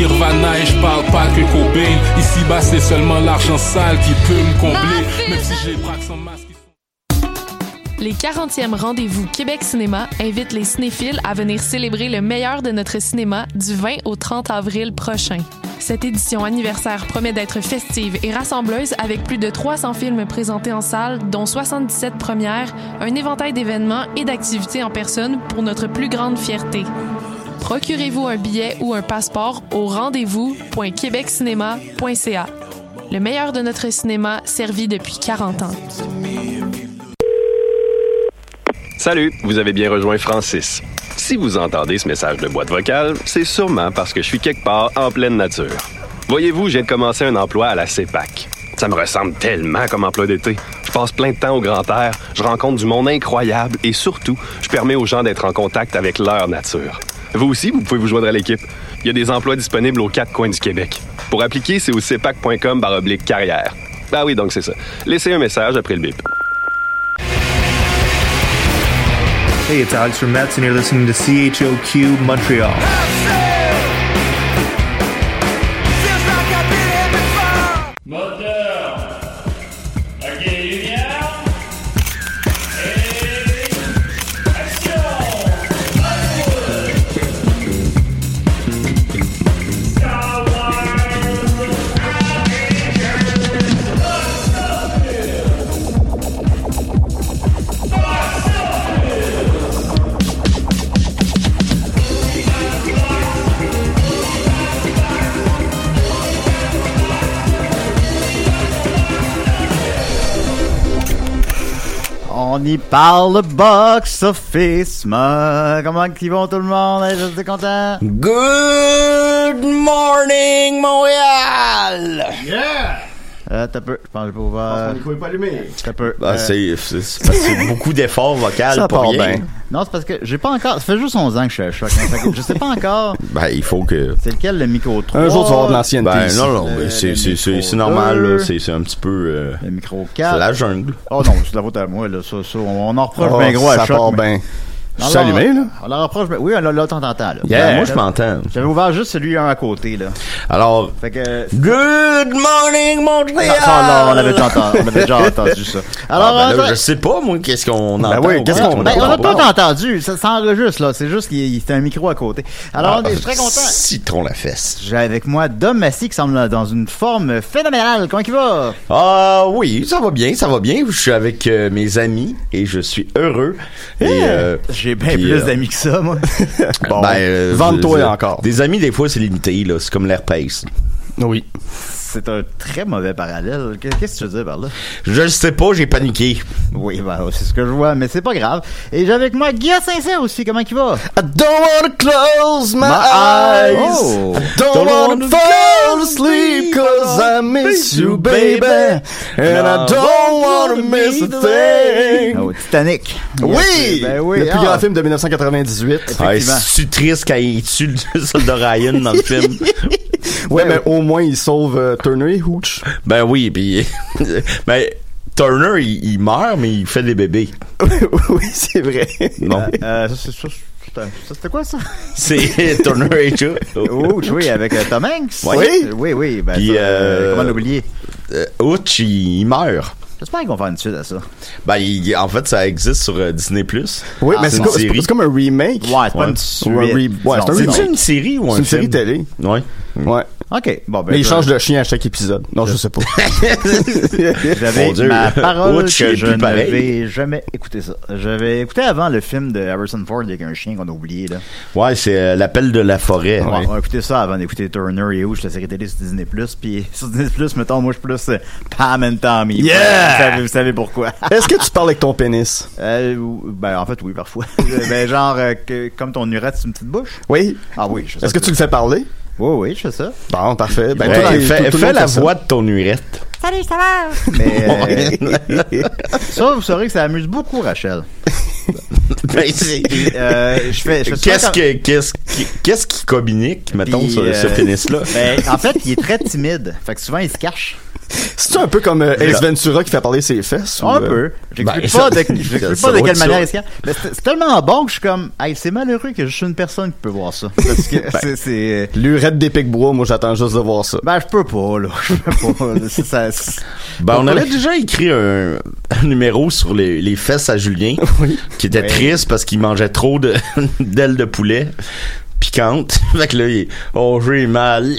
Nirvana et je parle pas que Cobain. Ici bas, c'est seulement l'argent sale qui peut me combler. Même si j'ai bras sans masque. Les 40e rendez-vous Québec Cinéma invitent les cinéphiles à venir célébrer le meilleur de notre cinéma du 20 au 30 avril prochain. Cette édition anniversaire promet d'être festive et rassembleuse avec plus de 300 films présentés en salle, dont 77 premières, un éventail d'événements et d'activités en personne pour notre plus grande fierté. Procurez-vous un billet ou un passeport au rendez-vous.québeccinéma.ca. Le meilleur de notre cinéma servi depuis 40 ans. Salut, vous avez bien rejoint Francis. Si vous entendez ce message de boîte vocale, c'est sûrement parce que je suis quelque part en pleine nature. Voyez-vous, j'ai commencé un emploi à la CEPAC. Ça me ressemble tellement comme emploi d'été. Je passe plein de temps au grand air, je rencontre du monde incroyable et surtout, je permets aux gens d'être en contact avec leur nature. Vous aussi, vous pouvez vous joindre à l'équipe. Il y a des emplois disponibles aux quatre coins du Québec. Pour appliquer, c'est au cepac.com baroblique carrière. Ah oui, donc c'est ça. Laissez un message après le bip. Hey, it's Alex from Mets, and you're listening to CHOQ Montreal. On y parle box office, ma- Comment ils vont tout le monde? Est-ce que t'es content? Good morning, Montréal! Yeah! Euh, t'as peu. Je pense que j'ai pas ouvert. micro est pas allumé. T'as peu. Bah, Euh, c'est, c'est, c'est parce que c'est beaucoup d'efforts vocaux Ça pour part rien. bien. Non, c'est parce que j'ai pas encore. Ça fait juste 11 ans que je suis à choc. hein. Je sais pas encore. Ben, il faut que... C'est lequel le micro 3? Un jour, tu vas avoir de l'ancienneté Ben, non, non, Le- c'est- le c'est- c'est- micro c'est normal, là. 2, C'est- c'est un petit peu, euh, Le micro 4. c'est la jungle. Oh non, c'est de la faute à moi, là. Ça, ça, on en reproche Oh, bien gros à ça choc. part mais- bien. Je suis allumé, là? On leur reproche. bien- Oui, là, là, t'entends, là. Ben, moi, je m'entends. J'avais ouvert juste celui un à côté, là. Alors, Fait que. Good morning, Montréal! Ça, là, on avait déjà entendu, on avait déjà entendu ça. Alors, Alors, ben là, je sais pas, moi, qu'est-ce qu'on Ben entend. oui, qu'est-ce qu'on ben, on n'a pas entendu, ça s'enregistre là, c'est juste qu'il y a- un micro à côté. Alors, Ah, on est très content. Citron la fesse. J'ai avec moi Dom Massy qui semble dans une forme phénoménale. Comment il va? Ah oui, ça va bien, ça va bien. Je suis avec euh, mes amis et je suis heureux. Et, euh, J'ai bien plus euh, d'amis que ça, moi. Bon, ben, euh, vante-toi je- encore. Des amis, des fois, c'est limité, là. C'est comme l'herpès. Oui. C'est un très mauvais parallèle. Qu'est-ce que tu veux dire par là? Je le sais pas, j'ai paniqué. Oui, ben, c'est ce que je vois, mais c'est pas grave. Et j'ai avec moi Guy Sincère aussi. Comment il va? I don't wanna close my, My eyes. Oh. I don't, wanna fall asleep cause I miss you, baby. And I don't wanna miss a thing. Oh, Titanic. Oui! Ben oui. Le plus ah. grand film de 1998. Ah, Effectivement. c'est triste quand il tue le soldat Ryan dans le film. Ouais, mais au moins, il sauve euh, Turner et Hooch. Ben oui, puis ben Turner, il, il meurt, mais il fait des bébés. oui, c'est vrai. Non, Euh, ça, c'est- ça, c'est- ça, c'était quoi ça? c'est Turner et Joe. Oh, oui, avec euh, Tom Hanks. Oui. Oui, oui. Ben, Puis, ça, euh, comment l'oublier? Euh, Hooch, il, il meurt. J'espère qu'ils vont faire une suite à ça. Ben, il- en fait, ça existe sur euh, Disney+. Oui, Ah, mais c'est c'est une comme, c'est série. c'est comme un remake. Ouais, c'est pas Ouais. une suite. Ou un re- ouais, c'est un une série ou un C'est une série télé. Ouais. Ouais. OK. Bon, ben. Mais il change de chien à chaque épisode. Non, je sais pas. J'avais Mon Dieu. ma parole que je n'avais jamais écouté ça. J'avais écouté avant le film de Harrison Ford avec un chien qu'on a oublié, là. Ouais, c'est euh, l'appel de la forêt. Ouais, On a écouté ça avant d'écouter Turner et Hooch, la série télé sur Disney+. Puis sur Disney+, mettons, moi, je suis plus euh, Pam and Tommy. Yeah! Vous savez, vous savez pourquoi. Est-ce que tu parles avec ton pénis? Euh, ben, en fait, oui, parfois. ben, genre, euh, que, comme ton urette, c'est une petite bouche? Oui. Ah oui, Est-ce que tu le fais parler? Oui, oui, je fais ça. Bon, parfait. Ben, Ouais, toi, dans- fais tout- tout le fais la ça. voix de ton urette. Salut, ça va? Mais euh, ça, vous saurez que ça amuse beaucoup Rachel. Ben, Euh, je fais, je fais souvent Qu'est-ce comme- que qu'est-ce qui qu'est-ce qui communique mettons Puis, sur euh, ce pénis là Ben, en fait, il est très timide. Fait que souvent, il se cache. C'est un peu comme euh, Ace Ventura qui fait parler ses fesses? Un euh, peu. J'explique ben, pas, de, j'explique pas de quelle manière. Mais c'est c'est tellement bon que je suis comme, hey, c'est malheureux que je suis une personne qui peut voir ça. Parce que c'est, c'est, Lurette des Pic-Bois, moi j'attends juste de voir ça. ben, je peux pas, là. Je peux pas. C'est ça, c'est- Ben, on avait déjà écrit un, un numéro sur les, les fesses à Julien, qui était Oui. triste parce qu'il mangeait trop de d'ailes de poulet piquantes. fait que là, il est, oh, mal.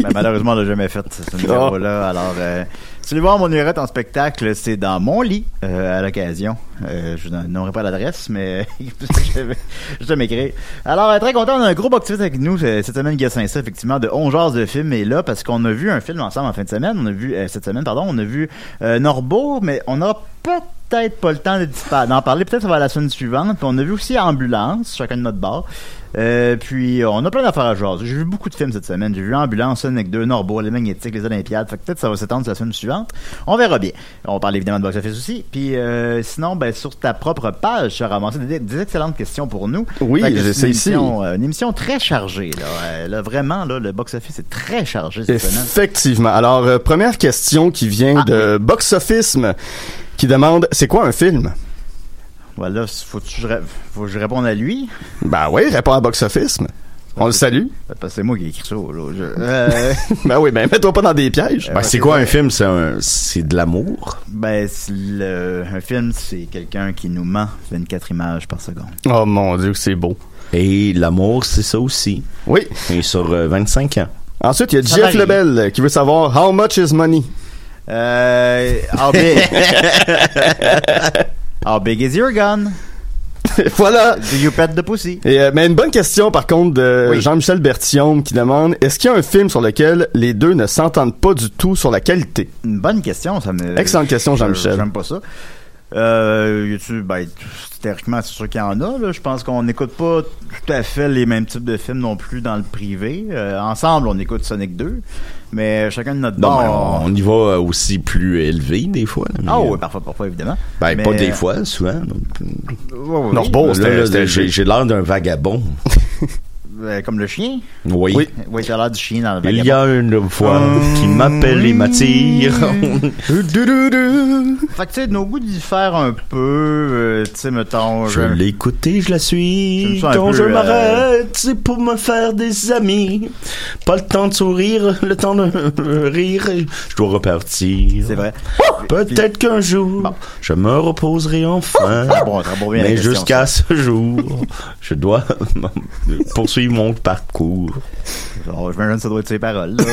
Ben, malheureusement, on l'a jamais fait, ce numéro-là. Alors, euh, si vous voulez voir mon urette en spectacle, c'est dans mon lit, euh, à l'occasion. Euh, je nommerai pas l'adresse, mais je vais, vais m'écrire. Alors, euh, très content, on a un gros box-office avec nous euh, cette semaine, Gassin ça, effectivement, de 11 genres de films. Et là, parce qu'on a vu un film ensemble en fin de semaine, on a vu, euh, cette semaine, pardon, on a vu euh, Norbeau, mais on n'aura peut-être pas le temps d'en parler. Peut-être ça va la semaine suivante. Puis on a vu aussi Ambulance, chacun de notre bar. Euh, puis euh, on a plein d'affaires à jaser. J'ai vu beaucoup de films cette semaine. J'ai vu Ambulance, Sonic 2, Norbeau, Les Magnétiques, Les Olympiades. Fait que peut-être ça va s'étendre sur la semaine suivante. On verra bien. On parle évidemment de box-office aussi. Puis euh, sinon, ben, sur ta propre page, tu as ramassé des, des excellentes questions pour nous. Oui, ça ici. émission, euh, une émission très chargée. Là, Euh, là vraiment, là, le box-office est très chargé cette semaine. Effectivement. Alors, euh, première question qui vient Ah, de Box Office qui demande c'est quoi un film? Voilà, faut, que je, faut que je réponde à lui. Ben oui, réponds à Box Office. On le salue. Parce que c'est moi qui ai écrit ça. Là. Je- euh, Ben oui, ben mets-toi pas dans des pièges. Ben, c'est quoi un film? C'est un, c'est de l'amour? Ben, c'est le- un film, c'est quelqu'un qui nous ment 24 images par seconde. Oh mon dieu, c'est beau. Et l'amour, c'est ça aussi. Oui. Et sur euh, 25 ans. Ensuite, il y a Ça Jeff. Lebel euh, qui veut savoir How much is money? Euh, how big? how big is your gun? voilà. Do you pet the pussy? Et, euh, mais une bonne question par contre de Oui. Jean-Michel Bertillon qui demande est-ce qu'il y a un film sur lequel les deux ne s'entendent pas du tout sur la qualité? Une bonne question, ça me. Excellente question, Jean-Michel. J'aime pas ça. Euh, y a-tu, ben, théoriquement, c'est sûr qu'il y en a, là. Je pense qu'on n'écoute pas tout à fait les mêmes types de films non plus dans le privé. Euh, ensemble, on écoute Sonic 2. Mais chacun de notre Non, bord, on, on y va aussi plus élevé, des fois. là, mais, Ah euh, oui, parfois, parfois, évidemment. Ben, Mais, pas des euh, fois, souvent. là, c'était- j'ai j'ai l'air d'un vagabond. euh, comme le chien? Oui. Oui. Oui, t'as l'air du chien dans le Il y a une fois qui m'appelle et m'attire. Fait que, tu sais, nos goûts diffèrent un peu. euh, tu sais, mettons. Je je- l'ai écouté, je la suis. Un Quand peu, je euh, m'arrête, c'est pour me faire des amis. Pas le temps de sourire, le temps de rire. et Je dois repartir. C'est vrai. Peut-être qu'un jour, Bon. je me reposerai enfin. Très bon, très bon, bien Mais jusqu'à ce jour, je dois poursuivre mon parcours. Je m'imagine que ça doit être ses paroles. là.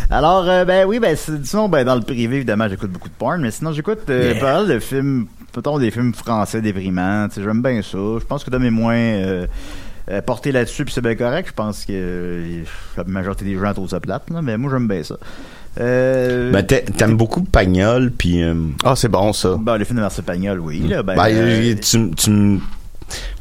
Alors, euh, ben oui, ben c'est- sinon, ben dans le privé, évidemment, j'écoute beaucoup de porn, mais sinon, j'écoute euh, Yeah. pas mal de films, mettons des films français déprimants. Tu sais, j'aime bien ça. Je pense que Dom est moins euh, euh, porté là-dessus, puis c'est bien correct. Je pense que euh, la majorité des gens trouvent ça plate, là, mais moi, j'aime bien ça. Euh, Ben, t'a- t'aimes beaucoup Pagnol, puis... euh, Ah, c'est bon ça. ben, le film de Marcel Pagnol, oui. Là, ben, ben, euh, tu, tu,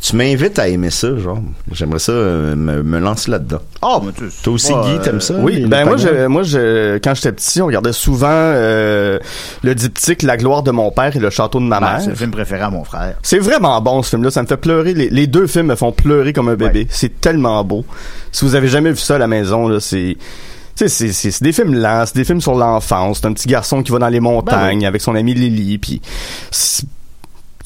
tu m'invites à aimer ça, genre. J'aimerais ça euh, me, me lancer là-dedans. oh, mais tu sais, Toi aussi, Guy, euh, t'aimes ça? Oui, ben moi, je, moi, je, quand j'étais petit, on regardait souvent euh, le diptyque La gloire de mon père et le château de ma ben, mère. c'est le film préféré à mon frère. C'est vraiment bon ce film-là, ça me fait pleurer. Les, les deux films me font pleurer comme un bébé. Ouais. C'est tellement beau. Si vous avez jamais vu ça à la maison, là, c'est c'est, c'est, c'est des films lents, c'est des films sur l'enfance. C'est un petit garçon qui va dans les montagnes Ben avec son ami Lily, puis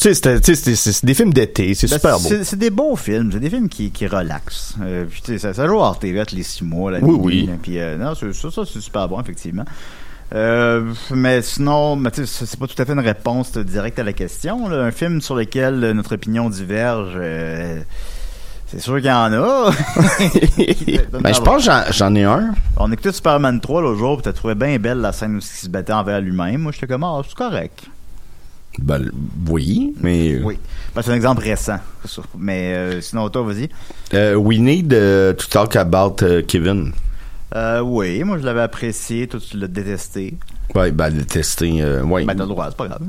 tu sais, c'est, des films d'été, c'est Ben, super beau. C'est des beaux films, c'est des films qui, qui relaxent. Euh, puis, tu sais, ça, ça joue à RTV les six mois, la Oui, nuit, oui. Puis euh, non, c'est- ça, ça c'est super bon, effectivement. Euh, mais sinon, c'est pas tout à fait une réponse directe à la question. là. Un film sur lequel notre opinion diverge, euh, c'est sûr qu'il y en a. Ben, je pense que j'en- j'en ai un. On écoutait Superman 3 l'autre jour, puis t'as trouvé bien belle la scène où il se battait envers lui-même. Moi, j'étais comme, ah, c'est correct. Ben, oui, mais... Oui. Ben, c'est un exemple récent. Mais euh, sinon, toi, vas-y. Euh, we need uh, to talk about uh, Kevin. Euh, oui, moi je l'avais apprécié, toi tu l'as détesté. Ouais, ben, euh, ouais. Ben t'as le droit, c'est pas grave.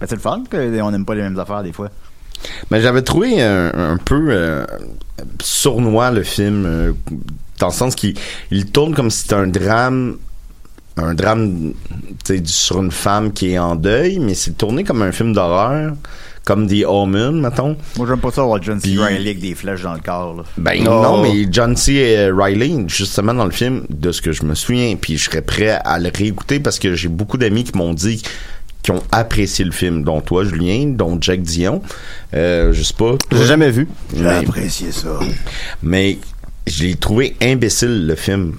Ben c'est le fun qu'on n'aime pas les mêmes affaires des fois. Mais j'avais trouvé un, un peu euh, sournois le film, euh, dans le sens qu'il il tourne comme si c'était un drame, un drame sur une femme qui est en deuil, mais c'est tourné comme un film d'horreur, comme The Omen, mettons. Moi, j'aime pas ça avoir John C. Puis- Reilly avec des flèches dans le corps. Là. Ben Oh. non, mais John C. Riley, justement dans le film, de ce que je me souviens, puis je serais prêt à le réécouter parce que j'ai beaucoup d'amis qui m'ont dit qui ont apprécié le film, dont toi, Julien, dont Jack Dion. Euh, je sais pas. J'ai jamais vu. Mais, apprécié ça. mais je l'ai trouvé imbécile, le film.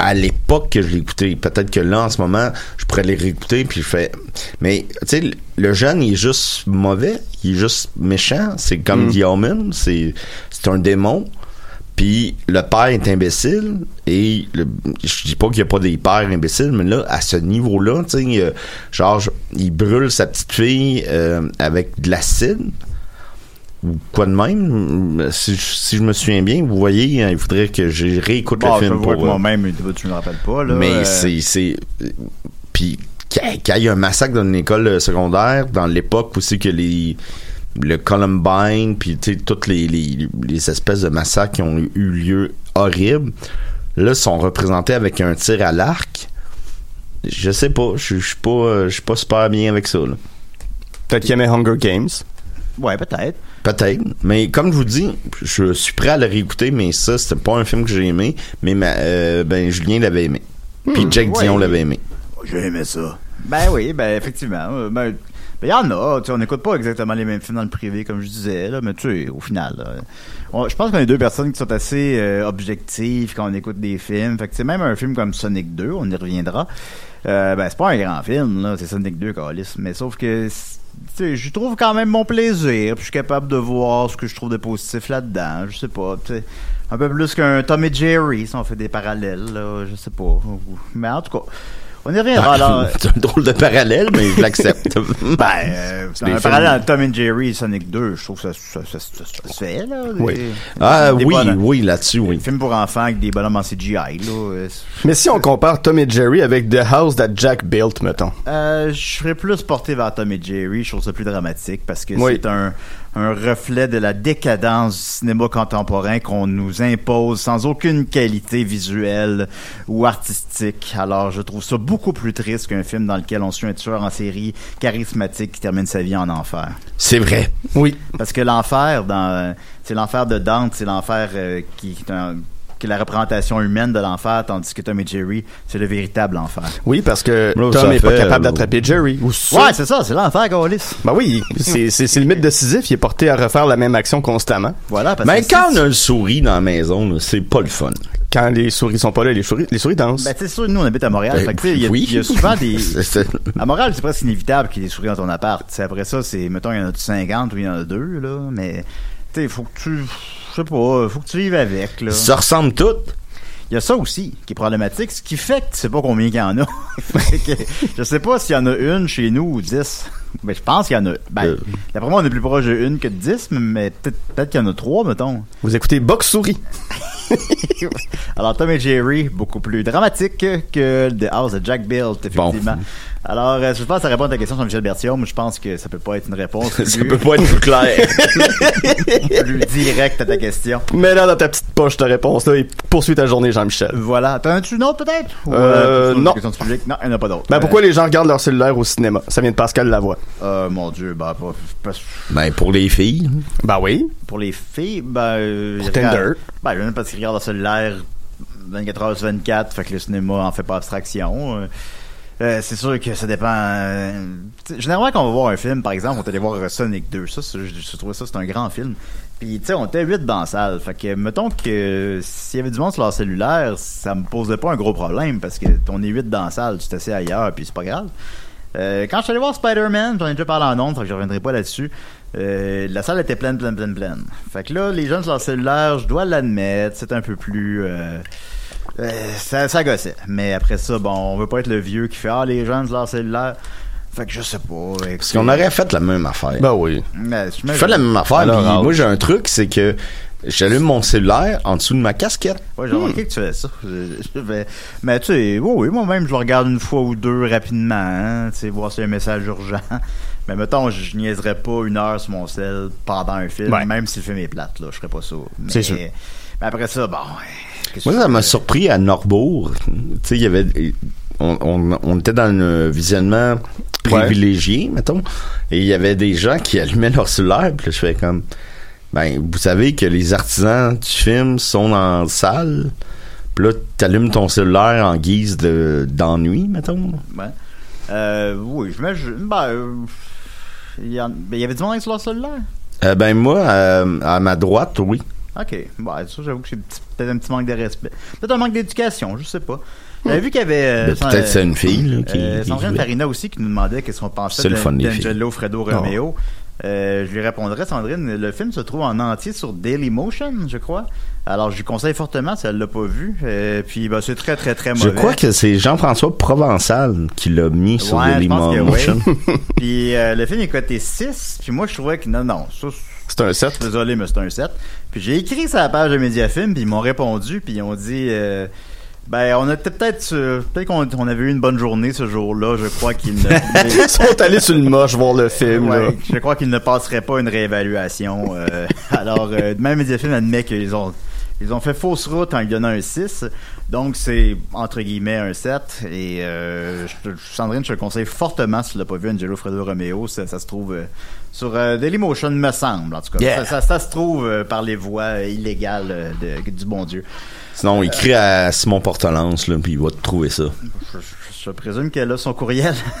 À l'époque que je écouté, peut-être que là, en ce moment, je pourrais les réécouter, puis je fais... Mais, tu sais, le jeune, il est juste mauvais, il est juste méchant, c'est comme Mm. The Omen, c'est c'est un démon, puis le père est imbécile, et le- je dis pas qu'il y a pas des pères imbéciles, mais là, à ce niveau-là, tu sais, genre, il brûle sa petite fille euh, avec de l'acide, ou quoi de même? Si, je- si je me souviens bien, vous voyez, hein, il faudrait que je réécoute Bon, le je film vois pour. euh, moi-même, tu me le rappelles pas. Là, mais euh, c'est c'est puis qu'il y a- qu'il y ait un massacre dans une école euh, secondaire dans l'époque aussi que les le Columbine puis tu sais toutes les, les les espèces de massacres qui ont eu lieu horribles là sont représentés avec un tir à l'arc je sais pas je suis pas je suis pas super bien avec ça là. Peut-être qu'il aimait Hunger Games. Ouais, peut-être. Peut-être. Mais comme je vous dis, je suis prêt à le réécouter, mais ça, c'était pas un film que j'ai aimé. Mais ma- euh, ben, Julien l'avait aimé. Puis Jack ouais. Dion l'avait aimé. J'ai aimé ça. Ben oui, ben effectivement. Euh, Ben, il y en a. tu sais, On n'écoute pas exactement les mêmes films dans le privé, comme je disais, là, mais tu sais, au final, là, on- je pense qu'on est deux personnes qui sont assez euh, objectives quand on écoute des films. Fait que c'est même un film comme Sonic 2, on y reviendra. Euh, ben, c'est pas un grand film, là, c'est Sonic 2, Calis, mais sauf que je trouve quand même mon plaisir, puis je suis capable de voir ce que je trouve de positif là-dedans, je sais pas, un peu plus qu'un Tom et Jerry, si on fait des parallèles, là, je sais pas. Mais en tout cas, on y reviendra alors. c'est un drôle de parallèle, mais je l'accepte. Ben, euh, des un films- parallèle entre Tom and Jerry et Sonic 2, je trouve que ça, ça, ça, ça- ça se fait, là. Oui. Des- ah des oui, oui, là-dessus, oui. Des films pour enfants avec des bonhommes en CGI, là. euh, Mais si on compare Tom et Jerry avec The House That Jack Built, mettons. Euh, je serais plus porté vers Tom et Jerry. Je trouve ça plus dramatique parce que Oui. c'est un, un reflet de la décadence du cinéma contemporain qu'on nous impose sans aucune qualité visuelle ou artistique. Alors, je trouve ça beaucoup plus triste qu'un film dans lequel on suit un tueur en série charismatique qui termine sa vie en enfer. C'est vrai. Oui. Parce que l'enfer, dans, c'est l'enfer de Dante, c'est l'enfer euh, qui, qui est un- qui est la représentation humaine de l'enfer, tandis que Tom et Jerry, c'est le véritable enfer. Oui, parce que Tom ça est pas capable d'attraper Jerry. Ou. Ouais, c'est ça, c'est l'enfer, Gaulis. Ben oui, c'est c'est- c'est le mythe de Sisyphe, il est porté à refaire la même action constamment. Voilà, parce Mais que quand on a une souris dans la maison, c'est pas le fun. Quand les souris sont pas là, les souris, les souris dansent. Ben, tu sais, sûr, nous, on habite à Montréal. Ben, il y, a- oui. il y a souvent des. C'est- c'est- À Montréal, c'est presque inévitable qu'il y ait des souris dans ton appart. Après ça, c'est, mettons, il y en a 50 ou il y en a deux, là. Mais, tu sais, il faut que tu. Je sais pas, faut que tu vives avec, là. Ça ressemble tout. Il y a ça aussi qui est problématique, ce qui fait que tu sais pas combien il y en a. Je sais pas s'il y en a une chez nous ou dix. Mais je pense qu'il y en a. Ben, Euh. d'après moi, on est plus proche de une que de dix, mais peut-être, peut-être qu'il y en a trois, mettons. Vous écoutez Box Souris. Alors, Tom et Jerry, beaucoup plus dramatique que The House de Jack Built, effectivement. Alors, euh, je pense que ça répond à ta question sur Michel Bertium. Je pense que ça peut pas être une réponse Ça plus, peut pas être plus clair. plus directe à ta question. Mets là dans ta petite poche ta réponse là et poursuis ta journée, Jean-Michel. Voilà. T'en as-tu une autre, peut-être? Euh, tu- non. Non, il n'y en a pas d'autre. Ben pourquoi les gens regardent leur cellulaire au cinéma? Ça vient de Pascal Lavoie. Euh, mon Dieu, ben, pas, pas- ben, pour les filles. Ben oui. pour les filles, ben... euh, Pour Tinder. Ben, je parce qu'ils regardent leur cellulaire 24 heures sur 24, fait que le cinéma en fait pas abstraction. Euh, euh, c'est sûr que ça dépend. euh, généralement, quand on va voir un film, par exemple, on est allé voir Sonic 2. Ça, je, je trouvais ça, c'est un grand film. Puis, tu sais, on était 8 dans la salle. Fait que, mettons que s'il y avait du monde sur leur cellulaire, ça me posait pas un gros problème parce que on est 8 dans la salle, tu t'assieds ailleurs, puis c'est pas grave. Quand je suis allé voir Spider-Man, j'en ai déjà parlé en ondes, fait que je reviendrai pas là-dessus. Euh, la salle était pleine, pleine, pleine, pleine. Fait que là, les jeunes sur leur cellulaire, je dois l'admettre, c'est un peu plus. euh, euh, ça, ça gossait. Mais après ça, bon, on veut pas être le vieux qui fait Ah, les jeunes sur leur cellulaire. Fait que je sais pas. Parce qu'on aurait fait la même affaire. Ben oui. Je fais la même affaire, Alors, puis âge. moi j'ai un truc, c'est que j'allume mon cellulaire en dessous de ma casquette. Ouais, j'ai remarqué que tu fais ça. Je- je vais- Mais tu sais, oui, oui, moi-même, je le regarde une fois ou deux rapidement, hein, tu sais, voir s'il y a un message urgent. Mais mettons, je niaiserais pas une heure sur mon sel pendant un film, Ouais. même si le film est plate, là, je ferais pas ça. Mais- C'est sûr. Mais après ça, bon, Moi, ça m'a surpris à Norbourg. Tu sais, il y avait. On, on, on était dans un visionnement privilégiés, mettons. Et il y avait des gens qui allumaient leur cellulaire, puis là, je fais comme, ben, vous savez que les artisans du film sont dans la salle, puis là, t'allumes ton cellulaire en guise de d'ennui, mettons. Ouais. Euh, oui, je je- Ben, euh, il y, en- ben, il y avait du monde sur leur cellulaire? Euh, ben, moi, euh, à ma droite, oui. Ok, bon, ça, j'avoue que c'est petit- peut-être un petit manque de respect. Peut-être un manque d'éducation, je sais pas. J'avais vu qu'il y avait. euh, Ben, peut-être c'est une fille, là, qui- euh, qui Sandrine jouait. Farina aussi qui nous demandait qu'est-ce qu'on pensait C'est le d'An- fun, les filles. d'Angelo Fredo Romeo. Euh, je lui répondrais, Sandrine, le film se trouve en entier sur Dailymotion, je crois. Alors, je lui conseille fortement si elle l'a pas vu. Euh, puis, ben, c'est très, très, très mauvais. Je crois que c'est Jean-François Provençal qui l'a mis sur Ouais, Dailymotion. oui. puis euh, le film est coté 6, puis moi je trouvais que non, non, ça C'est un 7. Désolé, mais c'est un 7. Puis j'ai écrit sur la page de Mediafilm, puis ils m'ont répondu, puis ils ont dit euh, ben on était peut-être euh, peut-être qu'on on avait eu une bonne journée ce jour-là, je crois qu'ils ne Ils sont allés sur le moche voir le film, là. Je crois qu'ils ne passeraient pas une réévaluation. euh, alors, euh, même Mediafilm admet qu'ils ont, ils ont fait fausse route en lui donnant un 6. Donc, c'est entre guillemets un 7. Et euh, je Sandrine, je te le conseille fortement si tu l'as pas vu, Angelo Fredo Romeo. Ça, ça se trouve euh, sur euh, Dailymotion, me semble. En tout cas, Yeah. ça, ça- ça se trouve euh, par les voies euh, illégales de- du bon Dieu. Sinon, écris à Simon Portelance, là, puis il va te trouver ça. Je, présume qu'elle a son courriel.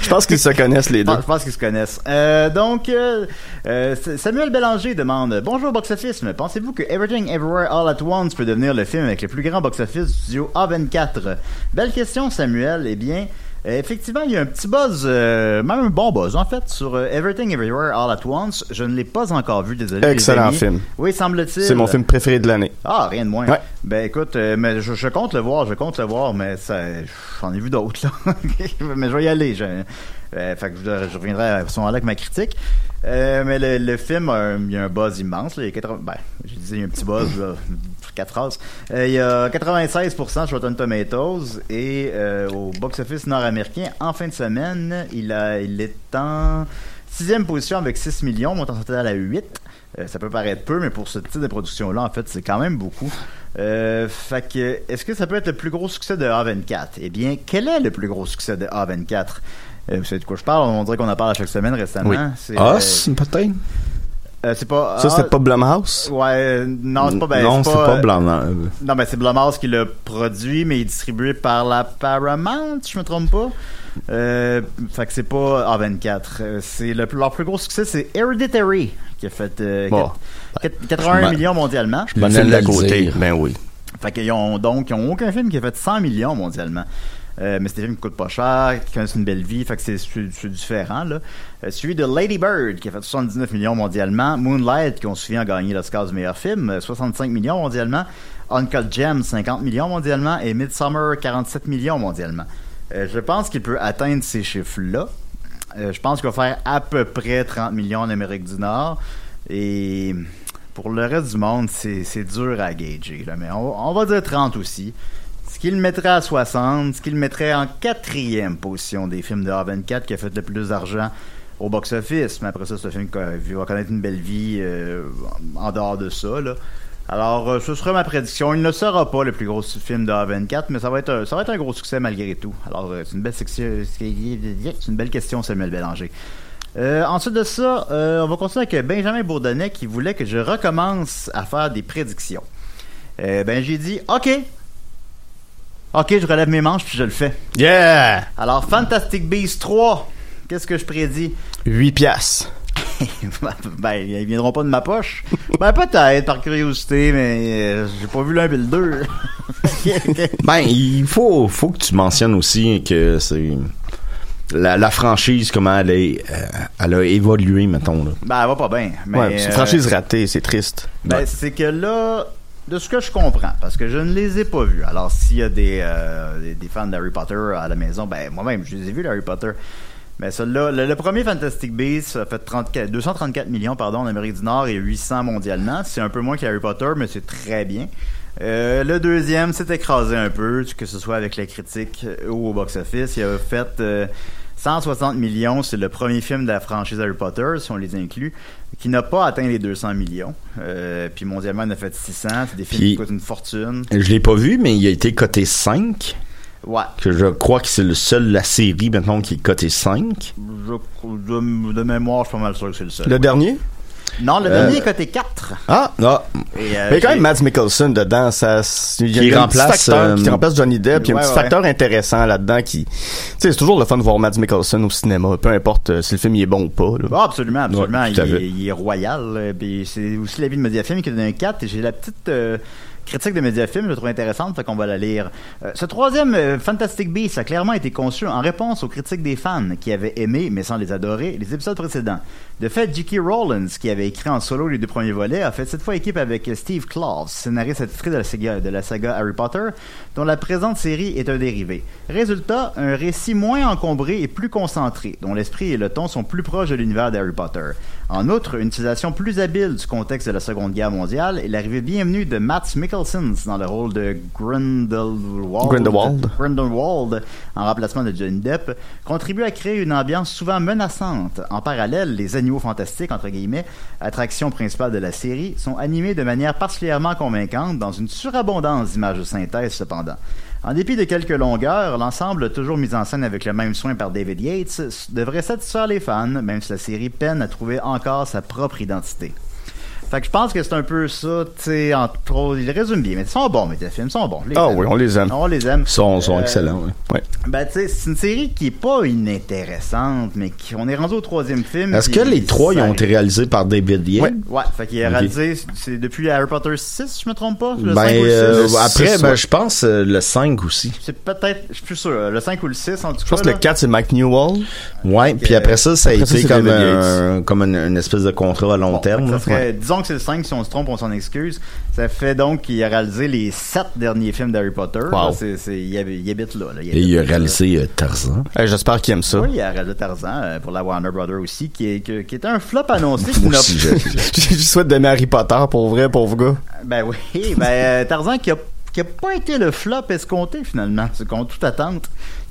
Je pense qu'ils se connaissent les deux. Ah, je pense qu'ils se connaissent. Euh, donc, euh, euh, Samuel Bélanger demande Bonjour Box Office, mais pensez-vous que Everything Everywhere All at Once peut devenir le film avec le plus grand box office du studio A24 Belle question, Samuel. Eh bien, effectivement, il y a un petit buzz, euh, même un bon buzz en fait, sur euh, Everything Everywhere All at Once. Je ne l'ai pas encore vu, désolé. les Excellent amis. film. Oui, semble-t-il. C'est mon film préféré de l'année. Ah, rien de moins. Ouais. Ben écoute, euh, mais je, je compte le voir, je compte le voir, mais ça, j'en ai vu d'autres là. mais je vais y aller. Je, fait que je, je reviendrai à ce moment-là avec ma critique. Mais le, le film, il y a un buzz immense. Là, il y a 80, ben, je disais, il y a un petit buzz, là, quatre phrases. Euh, il y a 96% sur Rotten Tomatoes et euh, au box-office nord-américain, en fin de semaine, il, a, il est en sixième position avec 6 millions, montant total à 8. Euh, ça peut paraître peu, mais pour ce type de production-là, en fait, c'est quand même beaucoup. Euh, fait que, est-ce que ça peut être le plus gros succès de A24? Eh bien, quel est le plus gros succès de A24? Euh, vous savez de quoi je parle? On dirait qu'on en parle à chaque semaine récemment. Oui. Os, peut-être? Euh, euh, c'est pas. Ça, ah, c'était pas Blumhouse? Ouais, euh, non, c'est pas. Ben, non, c'est pas euh, blanc. non. non, ben c'est Blumhouse qui l'a produit, mais il est distribué par la Paramount, si je me trompe pas. Euh, fait que c'est pas A24. Euh, C'est le, leur plus gros succès, c'est Hereditary, qui a fait euh, Bon. quatre- 81 Je m'en- millions mondialement. m'en d'à allais le côté. Ben oui. Fait qu'ils ont donc ils ont aucun film qui a fait 100 millions mondialement. Euh, mais c'est des films qui coûtent pas cher, qui connaissent une belle vie, fait que c'est différent là. Euh, suivi de Lady Bird qui a fait 79 millions mondialement, Moonlight qui on se souvient a gagné l'Oscar du meilleur film, euh, 65 millions mondialement, Uncut Gems 50 millions mondialement et Midsummer 47 millions mondialement. Euh, je pense qu'il peut atteindre ces chiffres-là. Euh, je pense qu'il va faire à peu près 30 millions en Amérique du Nord. Et pour le reste du monde, c'est c'est dur à gager. Mais on va dire 30 aussi. Ce qui le mettrait à 60, ce qui le mettrait en quatrième position des films de A24 qui a fait le plus d'argent au box-office. Mais après ça, un film va connaître une belle vie euh, en dehors de ça. Alors, euh, ce sera ma prédiction. Il ne sera pas le plus gros film de A24, mais ça va être un, un gros succès malgré tout. Alors, euh, c'est une belle c'est une belle question, Samuel Bélanger. Ensuite de ça, on va continuer avec Benjamin Bourdonnais qui voulait que je recommence à faire des prédictions. Ben, j'ai dit, OK. OK, je relève mes manches puis je le fais. Yeah! Alors, Fantastic Beasts 3, qu'est-ce que je prédis? 8 piastres. ben, ils viendront pas de ma poche. Ben, peut-être, par curiosité, mais euh, j'ai pas vu l'un et le deux. Ben, il faut, faut que tu mentionnes aussi que c'est la, la franchise, comment elle, est, euh, elle a évolué, mettons. Là. ben, elle va pas bien. mais, ouais, c'est une euh, franchise ratée, c'est triste. Ben, c'est que là, de ce que je comprends, parce que je ne les ai pas vus. Alors, s'il y a des, euh, des, des fans d'Harry Potter à la maison, ben, moi-même, je les ai vus, Harry Potter. Mais celui-là, le, le premier Fantastic Beasts a fait 34, 234 millions pardon, en Amérique du Nord et 800 mondialement. C'est un peu moins que Harry Potter, mais c'est très bien. Euh, le deuxième s'est écrasé un peu, que ce soit avec la critique ou au box-office. Il a fait euh, 160 millions. C'est le premier film de la franchise Harry Potter, si on les inclut, qui n'a pas atteint les 200 millions. Euh, puis mondialement, il en a fait 600. C'est des films Puis- qui coûtent une fortune. Je l'ai pas vu, mais il a été coté 5. Ouais. Que je crois que c'est le seul la série maintenant qui est coté 5. Je, de, de mémoire, je suis pas mal sûr que c'est le seul. Le dernier? Non, le Euh, dernier est coté 4. Ah! Et, euh, Mais quand même, Mads Mikkelsen dedans, ça, il y a Qui un petit remplace, facteur qui euh, remplace Johnny Depp, il y a un petit ouais. facteur intéressant là-dedans qui, tu sais, c'est toujours le fun de voir Mads Mikkelsen au cinéma, peu importe euh, si le film il est bon ou pas, là. Ah, absolument, absolument. Il, est, il est royal. euh, Puis c'est aussi l'avis de Mediafilm qui donne un 4. Et j'ai la petite euh, critique de Mediafilm, je la trouve intéressante, fait qu'on va la lire. Euh, ce troisième euh, Fantastic Beasts a clairement été conçu en réponse aux critiques des fans qui avaient aimé, mais sans les adorer, les épisodes précédents. De fait, J.K. Rowlands, qui avait écrit en solo les deux premiers volets, a fait cette fois équipe avec Steve Kloves, scénariste attitré de de la saga Harry Potter, dont la présente série est un dérivé. Résultat, un récit moins encombré et plus concentré, dont l'esprit et le ton sont plus proches de l'univers d'Harry Potter. En outre, une utilisation plus habile du contexte de la Seconde Guerre mondiale et l'arrivée bienvenue de Matt Mikkelsen dans le rôle de Grindelwald, Grindelwald. Grindelwald, en remplacement de Johnny Depp, contribue à créer une ambiance souvent menaçante. En parallèle, les animaux fantastiques, entre guillemets, attraction principale de la série, sont animés de manière particulièrement convaincante dans une surabondance d'images de synthèse cependant. En dépit de quelques longueurs, l'ensemble toujours mis en scène avec le même soin par David Yates devrait satisfaire les fans, même si la série peine à trouver encore sa propre identité. Fait que je pense que c'est un peu ça, tu sais, entre autres, il résume bien, mais ils sont bons, mais tes films sont bons. les Ah oui, on les aime. On les aime. Ils sont, sont Euh, excellents. Ouais. Ben, tu sais, c'est une série qui est pas inintéressante, mais qui, on est rendu au troisième film. Est-ce que les trois ils ont été réalisés par David Yates? Ouais, ouais, fait qu'il a réalisé, c'est depuis Harry Potter 6, si je me trompe pas. Le Ben, 5 ou le 6. euh, après, 6, ben, ouais. je pense euh, le 5 aussi. C'est peut-être, je suis plus sûr, le 5 ou le 6, en tout cas. Je pense que le là. 4, c'est Mike Newell. Ouais, puis après ça, ça a Après été comme, un, comme une, une espèce de contrat à long Bon, terme. ça serait-. Disons que c'est le 5, si on se trompe, on s'en excuse. Ça fait donc qu'il a réalisé les 7 derniers films d'Harry Potter. Wow. Là, c'est- c'est- il, habite, il habite là. là, Et il a là. réalisé euh, Tarzan. Eh, J'espère qu'il aime ça. Oui, il a réalisé Tarzan euh, pour la Warner Brothers aussi, qui, est, que- qui était un flop annoncé. qui Moi n'a- aussi, je- Je souhaite d'aimer Harry Potter, pour vrai, pauvre gars. Ben oui, ben euh, Tarzan qui a, qui a pas été le flop escompté finalement, c'est contre toute attente.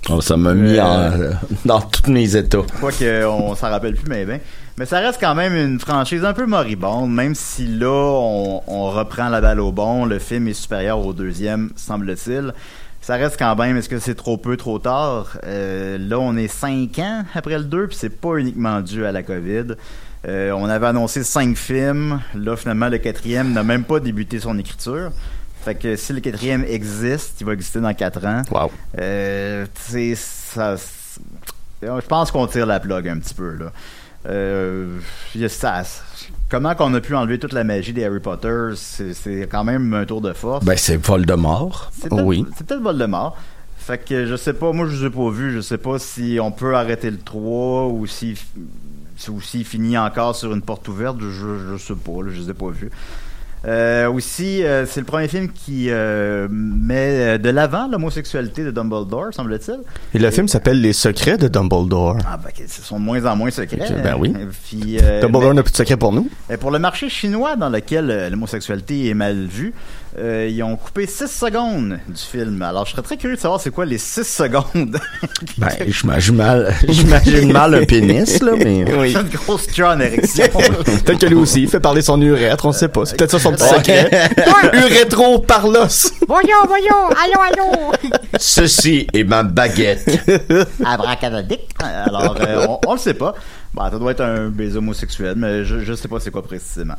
Oh, ça m'a mis Euh, en, euh, dans tous mes états. Quoi qu'on s'en rappelle plus, mais ben. Mais ça reste quand même une franchise un peu moribonde, même si là, on, on reprend la balle au bon, le film est supérieur au deuxième, semble-t-il. Ça reste quand même, est-ce que c'est trop peu, trop tard? Euh, là, on est cinq ans après le 2, puis c'est pas uniquement dû à la COVID. Euh, on avait annoncé cinq films. Là, finalement, le quatrième n'a même pas débuté son écriture. Fait que si le quatrième existe, il va exister dans quatre ans. Wow. Euh, tu sais, ça. Je pense qu'on tire la plug un petit peu, là. Euh, ça. Comment qu'on a pu enlever toute la magie des Harry Potter, c'est quand même un tour de force. Ben, c'est Voldemort. C'est peut-être oui. c'est peut-être Voldemort. Fait que je sais pas, moi je les ai pas vus, je sais pas si on peut arrêter le 3 ou si si- ou s'il finit encore sur une porte ouverte, je, je sais pas, là, je les ai pas vus. Euh, aussi, euh, c'est le premier film qui euh, met euh, de l'avant l'homosexualité de Dumbledore, semble-t-il. Et le film s'appelle Les secrets de Dumbledore. Ah, ben, ce sont de moins en moins secrets. Ok, ben oui. Euh, Puis, euh, Dumbledore n'a plus de secret pour nous. et pour le marché chinois dans lequel euh, l'homosexualité est mal vue, euh, ils ont coupé 6 secondes du film. Alors, je serais très curieux de savoir c'est quoi les 6 secondes. Ben, j'imagine mal, j'imagine mal un pénis, là, mais. Oui. une grosse queue en érection. Peut-être que lui aussi, il fait parler son urètre, on sait pas. C'est peut-être ça son petit secret. Urétro parlos. voyons, voyons, allô, allô. Ceci est ma baguette. Abracadadic. Alors, euh, on, on le sait pas. Bon, ça doit être un baiser homosexuel, mais je, je sais pas c'est quoi précisément.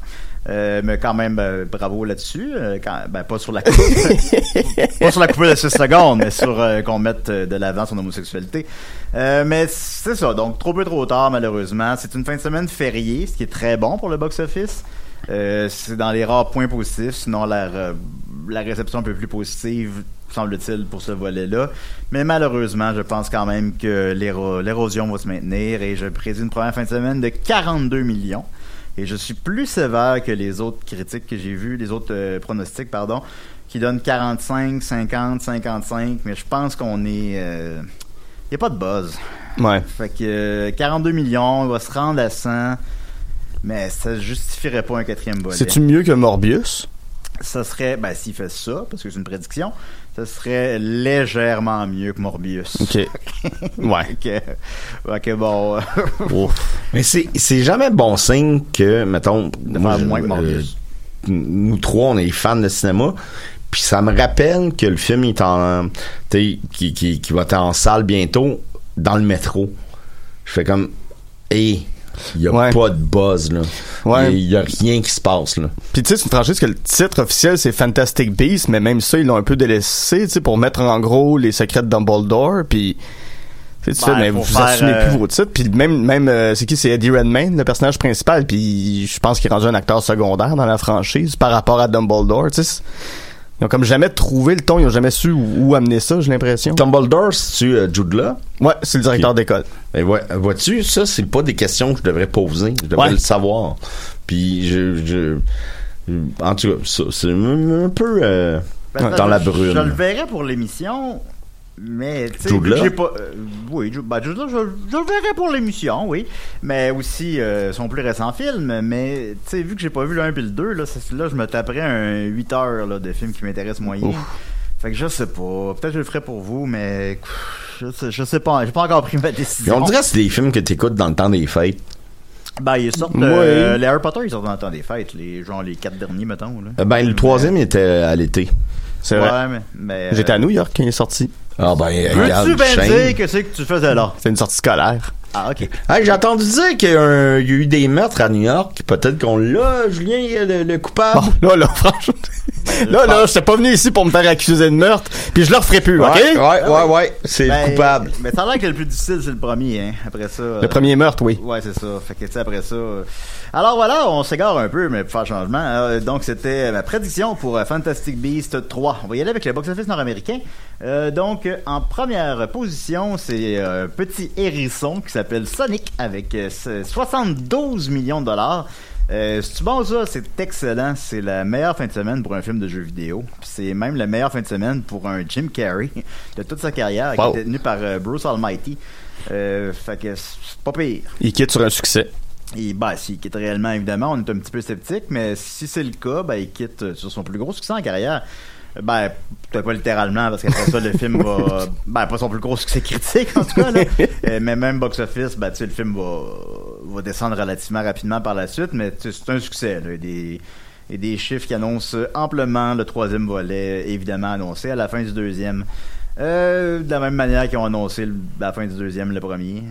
Euh, mais quand même, euh, bravo là-dessus. Euh, quand- ben, pas sur la coupe. pas sur la coupe de 6 secondes, mais sur euh, qu'on mette euh, de l'avant son homosexualité. Euh, mais c'est ça. Donc, trop peu trop tard, malheureusement. C'est une fin de semaine fériée, ce qui est très bon pour le box-office. Euh, c'est dans les rares points positifs, sinon la, re- la réception un peu plus positive, semble-t-il, pour ce volet-là. Mais malheureusement, je pense quand même que l'éro- l'érosion va se maintenir et je prédis une première fin de semaine de 42 millions. Et je suis plus sévère que les autres critiques que j'ai vues, les autres euh, pronostics, pardon, qui donnent 45, 50, 55, mais je pense qu'on est... Il n'y a pas de buzz. Ouais. Fait que euh, 42 millions, on va se rendre à 100, mais ça justifierait pas un quatrième volet. C'est-tu mieux que Morbius? Ça serait, ben s'il fait ça, parce que c'est une prédiction, ça serait légèrement mieux que Morbius. Ok. Ouais. Ok, ok, bon. Mais c'est, c'est jamais bon signe que, mettons, De moi, faire je- moins que Morbius. euh, nous trois, on est fans de cinéma. Puis ça me rappelle que le film est en, tu sais, qui, qui, qui va être en salle bientôt dans le métro. Je fais comme, hé, il y a Ouais. pas de buzz là. Ouais. Il y a rien qui se passe là. Puis tu sais, c'est une franchise que le titre officiel c'est Fantastic Beasts, mais même ça ils l'ont un peu délaissé, tu sais, pour mettre en gros les secrets de Dumbledore, puis tu sais, tu Ben, mais vous faire, assumez euh, plus vos titres, puis même même euh, c'est qui c'est Eddie Redmayne le personnage principal, puis je pense qu'il est rendu un acteur secondaire dans la franchise par rapport à Dumbledore, tu sais. Ils ont comme jamais trouvé le ton, ils ont jamais su où, où amener ça, j'ai l'impression. Dumbledore, c'est-tu euh, Jude Law? Ouais, c'est le directeur d'école. Et ouais, vois-tu, ça, c'est pas des questions que je devrais poser. Je devrais Ouais. le savoir. Puis, je, je, je- en tout cas, ça, c'est un, peu euh, Ben, dans la Je, le brume. verrais pour l'émission, mais tu sais, j'ai pas. euh, oui, ben, Jude Law, je, je le verrais pour l'émission, oui. Mais aussi euh, son plus récent film. Mais tu sais, vu que j'ai pas vu le 1 et le 2, là, là, je me taperais un 8 heures là, de film qui m'intéresse moyen. Fait que je sais pas. Peut-être que je le ferai pour vous, mais je sais, je sais pas. J'ai pas encore pris ma Puis décision. on dirait que c'est des films que t'écoutes dans le temps des fêtes. Ben, ils sortent. Euh, les Harry Potter, ils sortent dans le temps des fêtes. Les, genre les quatre derniers, mettons. Là. Ben, le troisième était à l'été. C'est Ouais, vrai. mais. mais J'étais à New York quand il est sorti. Ah, ben, Veux-tu bien dire que c'est que tu faisais là? C'est une sortie scolaire. Ah, ok. Hey, j'ai entendu dire qu'il y, a un- il y a eu des meurtres à New York. Peut-être qu'on l'a, Julien, le, le coupable. Bon, là, là, franchement. Là, là, j'étais pas venu ici pour me faire accuser de meurtre, puis je le referai plus, ouais, ok? ouais, ouais, ouais, c'est Ben, le coupable. Mais ça a l'air que le plus difficile, c'est le premier, hein. Après ça. Le premier meurtre, oui. Ouais, c'est ça. Fait que, tu sais, après ça. euh, Alors voilà, on s'égare un peu, mais pour faire changement. Euh, donc, c'était ma prédiction pour euh, Fantastic Beast 3. On va y aller avec le box-office nord-américain. Euh, donc, euh, en première position, c'est euh, un petit hérisson qui s'appelle Sonic avec euh, 72 millions de dollars. Euh, c'est bon ça, c'est excellent. C'est la meilleure fin de semaine pour un film de jeu vidéo. C'est même la meilleure fin de semaine pour un Jim Carrey de toute sa carrière, Wow. qui était tenu par euh, Bruce Almighty. Euh, fait que c'est pas pire. Il quitte sur un succès. Et bah, s'il quitte réellement, évidemment, on est un petit peu sceptique, mais si c'est le cas, ben, il quitte euh, sur son plus gros succès en carrière. Ben, peut-être pas littéralement, parce qu'après ça, le film va. Ben, pas son plus gros succès critique, en tout cas, là. Euh, mais même box-office, ben, tu sais, le film va, va descendre relativement rapidement par la suite, mais c'est un succès, là. Des, et des chiffres qui annoncent amplement le troisième volet, évidemment annoncé à la fin du deuxième. Euh, de la même manière qu'ils ont annoncé le- la fin du deuxième, le premier.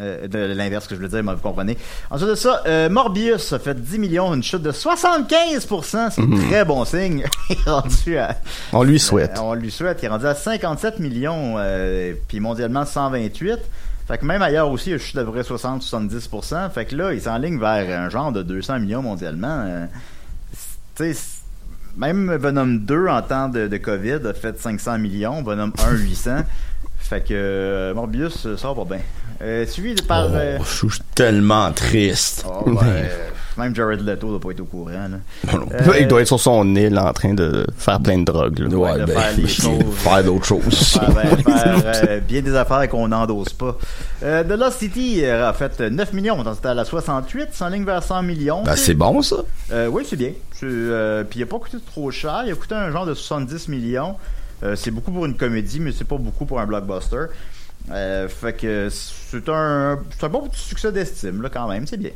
Euh, de l'inverse que je voulais dire, mais vous comprenez. Ensuite de ça, euh, Morbius a fait 10 millions, une chute de 75%, c'est un très bon signe. Il est rendu à... On lui souhaite. Euh, on lui souhaite. Il est rendu à 57 millions, puis mondialement 128. Fait que même ailleurs aussi, il a chuté d'à peu près 60-70%. Fait que là, il s'enligne vers un genre de 200 millions mondialement. Tu sais, même Venom 2 en temps de, de COVID a fait 500 millions, Venom 1 800. Fait que euh, Morbius euh, sort pas bien. Euh, suivi de par. euh, Oh, je suis tellement triste. oh, ben, euh, même Jared Leto doit pas être au courant. Là. Non, non. Euh, il doit être sur son île en train de faire plein de drogues. là. Ouais, de ben, faire les choses. faire d'autres choses. Faire, faire, euh, bien des affaires qu'on n'endosse pas. Euh, The Lost City euh, a fait 9 millions, c'était à la 68, s'enligne vers 100 millions. Ben, c'est bon, ça. Euh, oui, c'est bien. Euh, Puis il a pas coûté trop cher. Il a coûté un genre de 70 millions. Euh, c'est beaucoup pour une comédie, mais c'est pas beaucoup pour un blockbuster. Euh, fait que c'est un, un bon petit succès d'estime, là, quand même. C'est bien.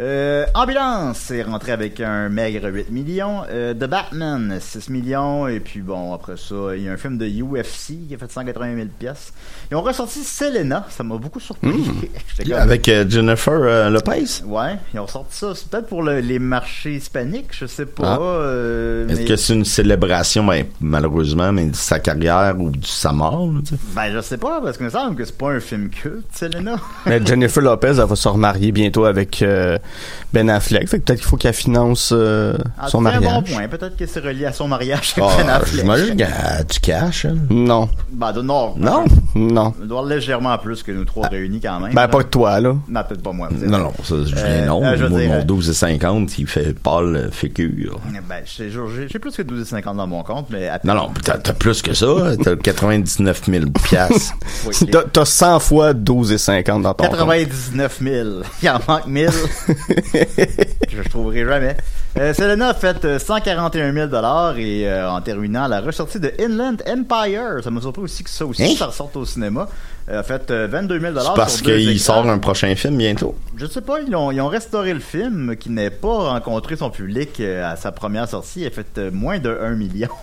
Euh, Ambulance est rentré avec un maigre 8 millions. Euh, The Batman, 6 millions. Et puis bon, après ça, il y a un film de UFC qui a fait 180 000 pièces. Ils ont ressorti Selena. Ça m'a beaucoup surpris. Comme- Avec euh, Jennifer Lopez? Ouais, ils ont sorti ça. C'est peut-être pour le- les marchés hispaniques, je sais pas. Ah. Est-ce mais- que c'est une célébration, ben, malheureusement, mais de sa carrière ou de sa mort? là? Ben, je sais pas, parce qu'il me semble que c'est pas un film culte, Selena. Mais Jennifer Lopez, elle va se remarier bientôt avec euh, Ben Affleck. Fait que peut-être qu'il faut qu'elle finance euh, Ah, son c'est un mariage. bon point. Peut-être que c'est relié à son mariage avec Ah, Ben Affleck. J'imagine qu'elle a du cash. hein. Non. Ben, de- non. Non? Non. Il doit légèrement plus que nous trois réunis quand même. Ben, là. pas que toi, là. Non, peut-être pas moi. peut-être. Non, non, ça, je Euh, non. euh, je Moi, dire, mon euh, 12 et 50, il fait pâle figure. Ben, j'ai j'ai- j'ai plus que 12,50 dans mon compte, mais... Non, non, t'as t'as plus que ça. T'as 99 000 piastres. Oui, T'as- T'as 100 fois 12,50 dans ton compte. 99 000. Il en manque 1000. que je trouverai jamais. Euh, Selena a fait euh, 141 000 et euh, en terminant la ressortie de Inland Empire, ça m'a surpris aussi que ça aussi Hein? ça ressorte au cinéma, euh, a fait euh, 22 000 C'est parce qu'il sort un prochain film bientôt. Je sais pas, ils ont, ils ont restauré le film qui n'a pas rencontré son public euh, à sa première sortie. Il a fait euh, moins de 1 million.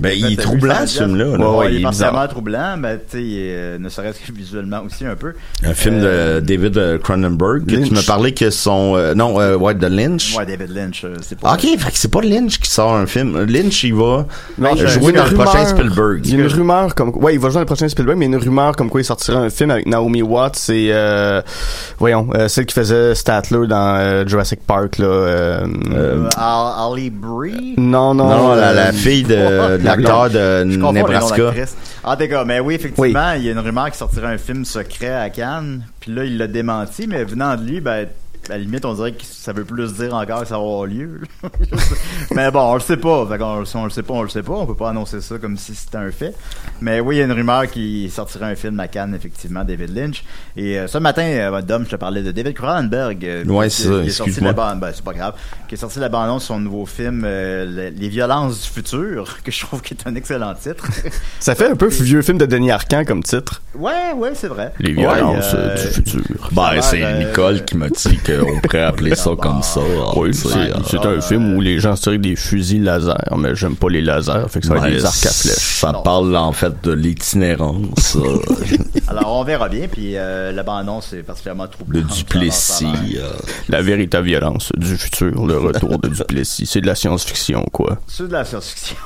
Ben, En il est troublant, 800 ce film-là. là. Ouais, Ouais, il il est bizarre. troublant, mais tu sais, euh, ne serait-ce que visuellement aussi un peu. Un film Euh, de David euh, Cronenberg. Lynch. Tu me parlais que son... euh, non, euh, ouais, de Lynch. Ouais, David Lynch, euh, c'est pas... Ok, fait que c'est pas Lynch qui sort un film. Lynch, il va Non, euh, jouer dans le prochain Spielberg. Il y a une rumeur comme ouais, il va jouer dans le prochain Spielberg, mais il y a une rumeur comme quoi il sortira un film avec Naomi Watts et euh, voyons, euh, celle qui faisait Statler dans euh, Jurassic Park là. euh, Euh, Al- Ali Bree? non non. Non, la, euh, la fille de, de l'acteur de Nebraska. tout cas, mais oui, effectivement, il y a une rumeur qui sortirait un film secret à Cannes. Puis là, il l'a démenti, mais venant de lui, ben, à la limite, on dirait que ça veut plus dire encore que ça va avoir lieu. mais bon, on le sait pas. Fait si on le sait pas, on le sait pas. On peut pas annoncer ça comme si c'était un fait. Mais oui, il y a une rumeur qui sortirait un film à Cannes, effectivement, David Lynch. Et euh, ce matin, euh, Dom, je te parlais de David Cronenberg. euh, Ouais, c'est ça, qui est sorti la bande- ben, c'est pas grave. Qui est sorti la bande-annonce de son nouveau film, euh, Le- Les violences du futur, que je trouve qui est un excellent titre. Ça fait un peu vieux film de Denis Arcand comme titre. ouais, ouais, c'est vrai. Les Ouais, violences euh, du futur. Ben, c'est euh, Nicole qui m'a dit qu'on pourrait appeler ça comme ça. Oui, Tu sais, c'est euh, c'est un film où les gens se tirent des fusils laser, mais j'aime pas les lasers, fait que ça va être des arcs à flèches. Ça parle en fait de l'itinérance, euh, Alors, on verra bien. Puis euh, la bande-annonce est particulièrement troublante. le Duplessis. Euh, La véritable violence du futur, le retour de Duplessis. C'est de la science-fiction, quoi. C'est de la science-fiction.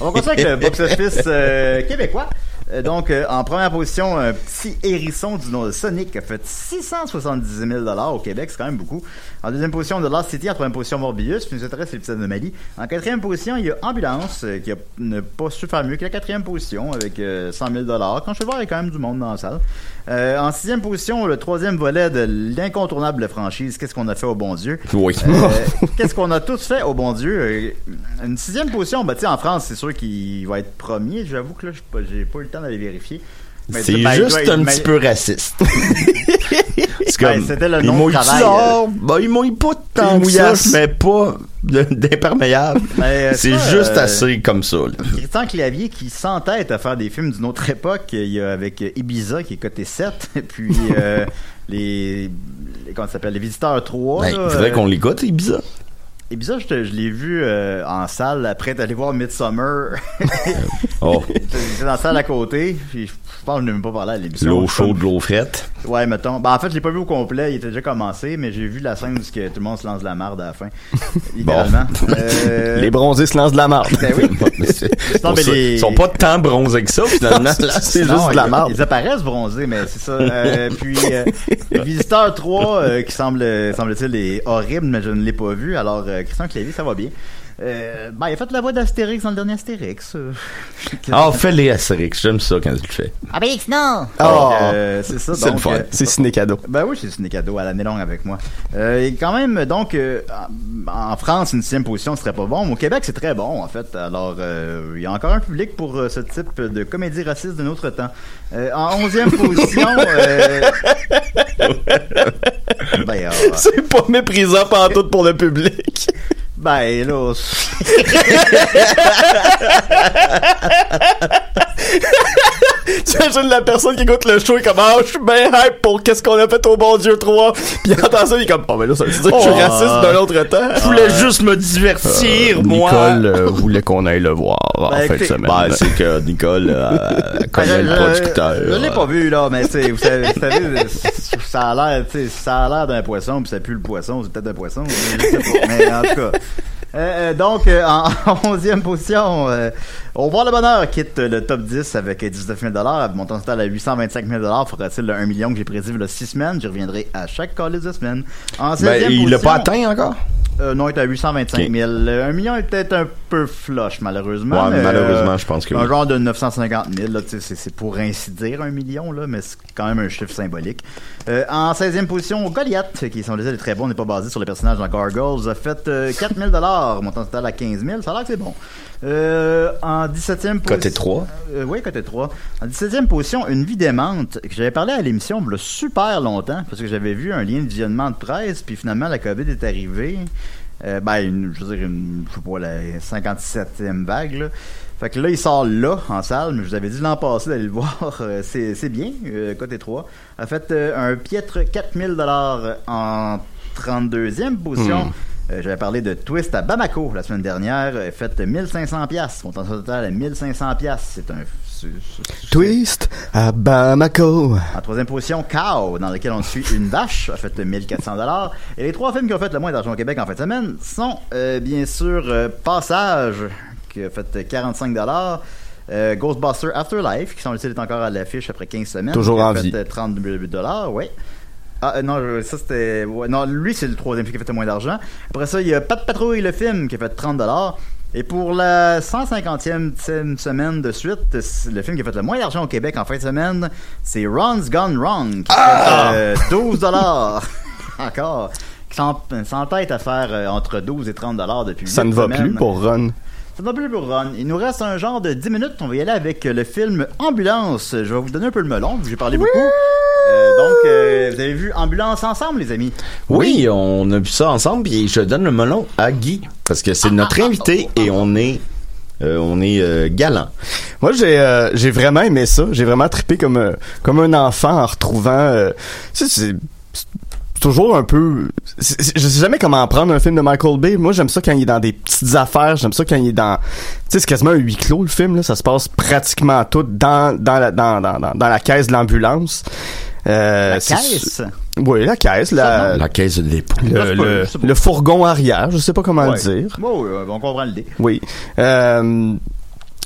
On va continuer avec le box-office euh, québécois. Euh, donc, euh, en première position, un petit hérisson du nom de Sonic a fait 670 000 au Québec, c'est quand même beaucoup. En deuxième position, The Lost City. En troisième position, Morbius. Puis nous intéresse les petites anomalies. En quatrième position, il y a Ambulance, euh, qui a ne pas su faire mieux que la quatrième position, avec euh, 100 000 Quand je vais voir, il y a quand même du monde dans la salle. Euh, en sixième position, le troisième volet de l'incontournable franchise, Qu'est-ce qu'on a fait au bon Dieu? Oui. Euh, Qu'est-ce qu'on a tous fait au bon Dieu? Euh, Une sixième position, ben, tu sais, en France, c'est sûr qu'il va être premier. J'avoue que là, j'ai pas- j'ai pas eu le temps d'aller vérifier. C'est ben, juste être- un petit peu raciste. c'est Ben, comme, c'était le nom de mouillent travail, dehors. Ben, ils mouillent pas tant que ça, mais pas d'imperméable. Ben, euh, C'est juste euh, assez comme ça. Christian Clavier qui s'entête à faire des films d'une autre époque. Il y a avec Ibiza qui est coté 7. Et puis euh, les, les. Comment ça s'appelle Les Visiteurs 3. Ben, il faudrait euh, qu'on l'écoute, Ibiza, je, l'ai vu euh, en salle après d'aller voir Midsummer. Oh, J'étais dans la salle à côté. Puis je pense que je n'ai même pas parlé à l'émission. l'eau chaude, l'eau frette. Ouais, mettons. Ben, en fait, je l'ai pas vu au complet, il était déjà commencé, mais j'ai vu la scène où tout le monde se lance de la marde à la fin. Littéralement. Euh, Les bronzés se lancent de la marde. Ben oui. Mais c'est- Non, mais pour ça, les- Ils sont pas tant bronzés que ça, finalement. C'est juste de la marde. Ils apparaissent bronzés, mais c'est ça. Euh, puis, Visiteur 3, euh, qui semble, semble-t-il, est horrible, mais je ne l'ai pas vu. Alors, Christian Clavier, ça va bien. Euh, ben, il a fait la voix d'Astérix dans le dernier Astérix. euh. Ah, fais-les Astérix, j'aime ça quand tu le fais. Astérix, non! Oh. Donc, euh, c'est ça. C'est le fun. euh, C'est ciné cadeau. Ben oui, c'est ciné cadeau à l'année longue avec moi. Euh, et quand même, donc, euh, en France, une sixième position serait pas bon. Au Québec, c'est très bon, en fait. Alors, euh, il y a encore un public pour euh, ce type de comédie raciste de notre temps. Euh, en onzième position... euh, ben, euh, C'est pas méprisant pantoute pour le public. Ben, là... T'imagines la personne qui écoute le show et comme ah je suis bien hype pour qu'est-ce qu'on a fait au bon Dieu 3 puis il entend ça il est comme oh mais là ça veut dire que je suis Oh. raciste d'un autre temps Je voulais juste me divertir, moi. Nicole euh, voulait qu'on aille le voir en Ben, fin de semaine Ben, c'est que Nicole euh, connaît le Je- producteur. Je, l'ai pas vu, là, mais tu sais, vous savez, vous savez, ça a l'air, tu sais, ça a l'air d'un poisson, puis ça pue le poisson, c'est peut-être un poisson, je sais pas. Mais en tout cas. Euh, euh, donc, euh, en 11e position, euh, Au revoir le bonheur quitte le top 10 avec 19 000 montant total à 825 000 Faudra-t-il le 1 million que j'ai prédit il y a 6 semaines? J'y reviendrai à chaque call de semaine. En 16e Ben, il l'a pas atteint encore? Euh, non, il est à 825 000. Le 1 million est peut-être un peu flush, malheureusement. Ouais, mais, malheureusement, euh, je pense que Un oui. genre de 950 000, là, tu sais, c'est- pour ainsi dire un million, là, mais c'est quand même un chiffre symbolique. Euh, en 16e position, Goliath, qui semble est très bon, n'est pas basé sur le personnage dans Gargoyles, a fait euh, 4 000 montant total à 15 000. Ça a l'air que c'est bon. Euh, en 17e position. Côté 3. Euh, oui, côté 3. En 17e position, Une vie démente, que j'avais parlé à l'émission il y a super longtemps, parce que j'avais vu un lien de visionnement de presse, puis finalement la COVID est arrivée. Euh, ben, une, je veux dire, une, je sais pas, la 57e vague, là. Fait que là, il sort là, en salle, mais je vous avais dit l'an passé d'aller le voir. Euh, c'est, bien, euh, côté 3. A fait un piètre 4000 dollars en 32e position. Hmm. Euh, J'avais parlé de Twist à Bamako la semaine dernière. euh, Fait 1500 piastres. Montant total à 1500 piastres. C'est un... Twist à Bamako. en troisième position, Cow, dans lequel on suit une vache, a fait 1400 dollars. Et les trois films qui ont fait le moins d'argent au Québec en fin de semaine sont euh, bien sûr euh, Passage, qui a fait 45 dollars. Ghostbuster Afterlife, qui semble-t-il est encore à l'affiche après 15 semaines. Toujours qui a en fait vie. euh, 32 dollars, oui. Ah euh, non, ça c'était... ouais, non, lui c'est le troisième film qui a fait le moins d'argent. Après ça, il y a Pat Patrouille, le film, qui a fait 30 dollars. Et pour la 150e tième semaine de suite, le film qui a fait le moins d'argent au Québec en fin de semaine, c'est Ron's Gone Wrong, qui a fait euh, 12 dollars. Encore. Qui s'en- s'entête à faire euh, entre 12 et 30 dollars depuis Ça ne va semaines. plus pour Ron. Ça ne va plus pour Ron. Il nous reste un genre de 10 minutes. On va y aller avec le film Ambulance. Je vais vous donner un peu le melon, j'ai parlé beaucoup. Euh, donc, euh, vous avez vu Ambulance ensemble, les amis? Oui, on a vu ça ensemble, et je donne le melon à Guy, parce que c'est notre invité, et on est, euh, on est euh, galant. Moi, j'ai euh, j'ai vraiment aimé ça. J'ai vraiment trippé comme euh, comme un enfant en retrouvant. euh, tu sais, c'est toujours un peu. c'est- c'est- Je sais jamais comment prendre un film de Michael Bay. Moi, j'aime ça quand il est dans des petites affaires. J'aime ça quand il est dans. Tu sais, c'est quasiment un huis clos le film. Là, ça se passe pratiquement tout dans dans la dans dans dans, dans la caisse de l'ambulance. Euh, La caisse? Oui, la caisse, la, La caisse de dépôt. le, le, le fourgon arrière. Je sais pas comment Ouais. le dire. Ouais, ouais, ouais, on comprend l'idée. Oui. Euh,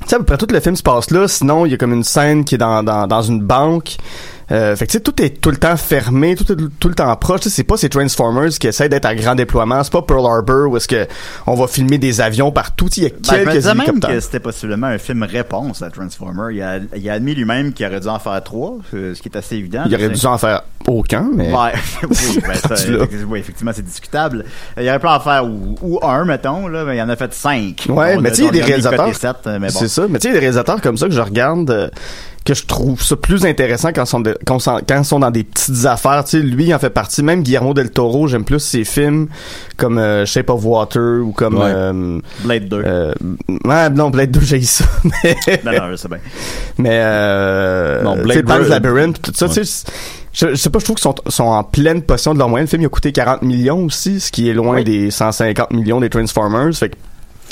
tu sais, à peu près tout le film se passe là. Sinon, il y a comme une scène qui est dans, dans, dans une banque. Euh, fait que tu sais, tout est tout le temps fermé, tout est tout le temps proche. Tu sais, C'est pas ces Transformers qui essaient d'être à grand déploiement. C'est pas Pearl Harbor où est-ce que on va filmer des avions partout. Il y a Ben, je me quelques même que c'était possiblement un film réponse à Transformer. Il a, il a admis lui-même qu'il aurait dû en faire trois, euh, ce qui est assez évident. Il aurait dû en faire aucun, mais Ouais, oui, ben, ça, oui, effectivement, c'est discutable. Euh, Il aurait pu en faire ou, ou un, mettons, là, mais il en a fait cinq. Ouais, On mais tu sais, il y a des réalisateurs. euh, bon. C'est ça. Mais tu sais, il y a des réalisateurs comme ça que je regarde, euh, que je trouve ça plus intéressant quand ils sont, de- quand, sont- quand ils sont dans des petites affaires. Tu sais, lui, il en fait partie. Même Guillermo del Toro, j'aime plus ses films comme euh, Shape of Water ou comme... Ouais. euh, Blade 2. euh, ouais, non, Blade 2, j'ai ça. Mais, non, non, je sais bien. mais euh, Non, Blade sais, Pan's Runner. Labyrinth, tout ça, tu sais, je, je sais pas, je trouve qu'ils sont, sont en pleine possession de leur moyenne. Le film il a coûté 40 millions aussi, ce qui est loin Oui. des 150 millions des Transformers. Fait que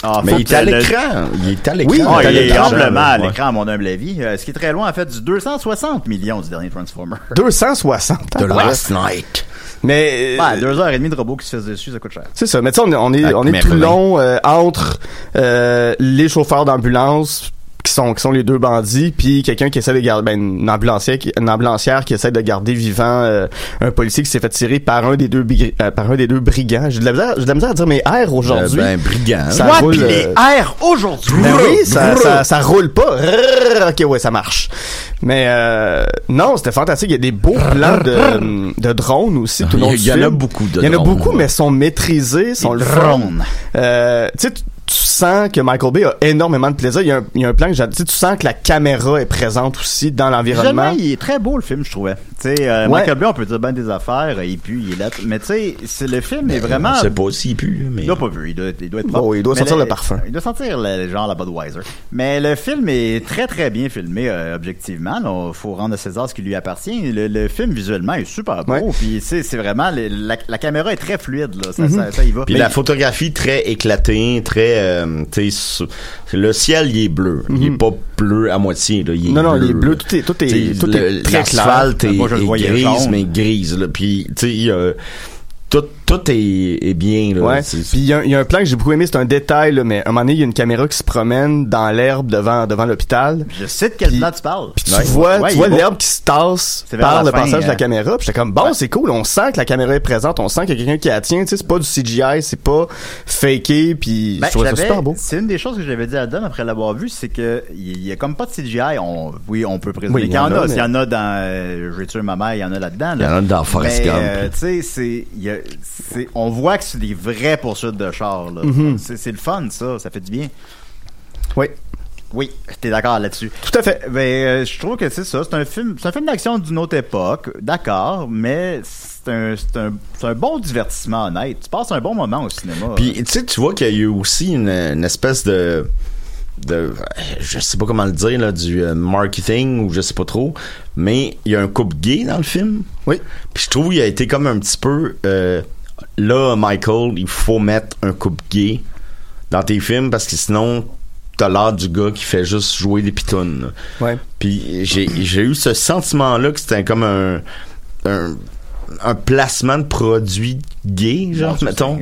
Ah, Mais il est à le- l'écran. Il est à Oui, l'écran. Ah, T'as il est amplement à Ouais. l'écran, à mon humble avis. Euh, ce qui est très loin, en fait, du 260 millions du dernier Transformer. 260. The Last Night. Mais Ouais, deux heures et demie de robot qui se faisait dessus, ça coûte cher. c'est ça. Mais tu sais, on est, on est, on est tout long euh, entre euh, les chauffeurs d'ambulance qui sont qui sont les deux bandits puis quelqu'un qui essaie de garder ben, une ambulancière qui, une ambulancière qui essaie de garder vivant euh, un policier qui s'est fait tirer par un des deux bigri- euh, par un des deux brigands j'ai de la misère j'ai de la misère à dire mes R aujourd'hui Euh, ben, brigand. Ça Moi, roule, pis les euh, R aujourd'hui! Ben oui, ça, ça, ça roule pas. Ok, ouais, ça marche. Mais euh, non, c'était fantastique. Il y a des beaux plans de, de drones aussi tout le long Il y- en a beaucoup de Il y en a drones, beaucoup, ouais. mais sont maîtrisés, sont le fun. drones. Euh, tu sais, sens que Michael Bay a énormément de plaisir. Il y a un, il y a un plan que j'ai, tu sens que la caméra est présente aussi dans l'environnement. Visuellement, il est très beau le film, je trouvais. Tu sais, euh, Ouais. Michael Bay, on peut dire bien des affaires, il pue, il est là. Mais tu sais, c'est- le film est vraiment. Je sais pas s'il pue, mais. Il doit pas vu, il doit, il doit être. Bon, il doit Mais sentir le parfum. Il doit sentir le, genre la Budweiser. Mais le film est très très bien filmé, euh, objectivement. Il faut rendre à César ce qui lui appartient. Le, le film visuellement est super beau. Ouais. Puis c'est c'est vraiment le- la, la caméra est très fluide là. Ça, Mhm. ça, ça y va. Puis Mais- la photographie très éclatée, très, euh, tu sais, su- le ciel il est bleu, il est pas bleu à moitié là, il est Mhm. Non, non, bleu, il est bleu, tout est- tout est- tout est très clair. L'asphalte est, Moi, je le est voyais grise, jaune. mais grise là, puis tu sais, tout, tout est, est bien là. Ouais. C'est- Puis il y, a un- il y a un plan que j'ai beaucoup aimé, c'est un détail, là, mais à un moment donné, il y a une caméra qui se promène dans l'herbe devant devant l'hôpital. Je sais de quel plan tu parles. Puis tu Ouais. vois, Ouais, tu il vois l'herbe qui se tasse C'est vers par le fin, passage de la euh, caméra. Puis j'étais comme bon, c'est cool, on sent que la caméra est présente, on sent qu'il y a quelqu'un qui la tient. Tu sais, c'est pas du CGI, c'est pas faké. Puis Ben, je trouvais ça j'avais- super beau. C'est une des choses que j'avais dit à Dom après l'avoir vu, c'est que il y a comme pas de CGI. On, oui, on peut présumer Oui, qu'il y en a. S'il y en a dans euh, Je vais tuer ma mère, il y en a là-dedans. Il y en a dans Forrest Gump. euh, tu sais, il c'est- on voit que c'est des vraies poursuites de chars. là. Mhm. C'est c'est le fun, ça. Ça fait du bien. Oui, Oui, t'es d'accord là-dessus. tout à fait. Ben, euh, je trouve que c'est ça. C'est un film, c'est un film d'action d'une autre époque, d'accord, mais c'est un, c'est un, c'est un bon divertissement honnête. Tu passes un bon moment au cinéma. Puis, tu sais, tu vois qu'il y a eu aussi une, une espèce de de je sais pas comment le dire là du euh, marketing ou je sais pas trop mais il y a un couple gay dans le film Oui. puis je trouve qu'il a été comme un petit peu euh, là Michael il faut mettre un couple gay dans tes films parce que sinon t'as l'air du gars qui fait juste jouer des pitounes. Ouais. Puis j'ai j'ai eu ce sentiment-là que c'était comme un, un, un placement de produit gay, genre, mettons.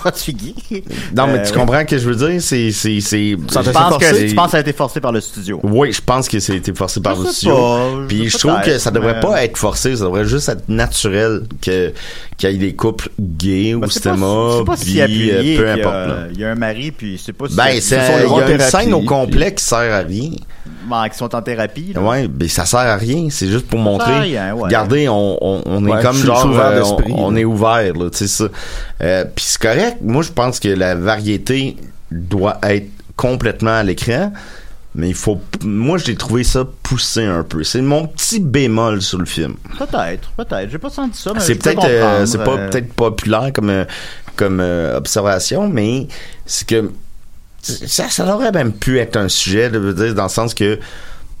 Produit gay. Non, mais Euh, tu comprends que je veux dire? C'est, c'est, c'est, Ça Je te pense, forcé. que, tu penses que ça a été forcé par le studio. Oui, je pense que c'était forcé par Je le studio. pas, Puis je- je trouve que ça devrait mais- pas être forcé, ça devrait juste être naturel que qu'il y ait des couples gays Ben, au c'est pas- cinéma, C'est pas si puis, appuyé euh, peu a- importe. Il y a un mari, puis c'est pas si Ben, c'est, sont il y a une thérapie, scène au puis- complet qui sert à rien. Ben, qui sont en thérapie. là. Ouais, mais ça sert à rien. C'est juste pour sert à montrer. rien, ouais. Regardez, on, on, on est comme genre, euh, on, on est ouvert, là, tu sais ça. Euh, Puis c'est correct. Moi, je pense que la variété doit être complètement à l'écran. Mais il faut. Moi, j'ai trouvé ça poussé un peu. C'est mon petit bémol sur le film. Peut-être, peut-être. J'ai pas senti ça, mais C'est peut-être, euh, c'est pas euh, peut-être populaire comme comme euh, observation, mais c'est que ça, ça aurait même pu être un sujet, de dans le sens que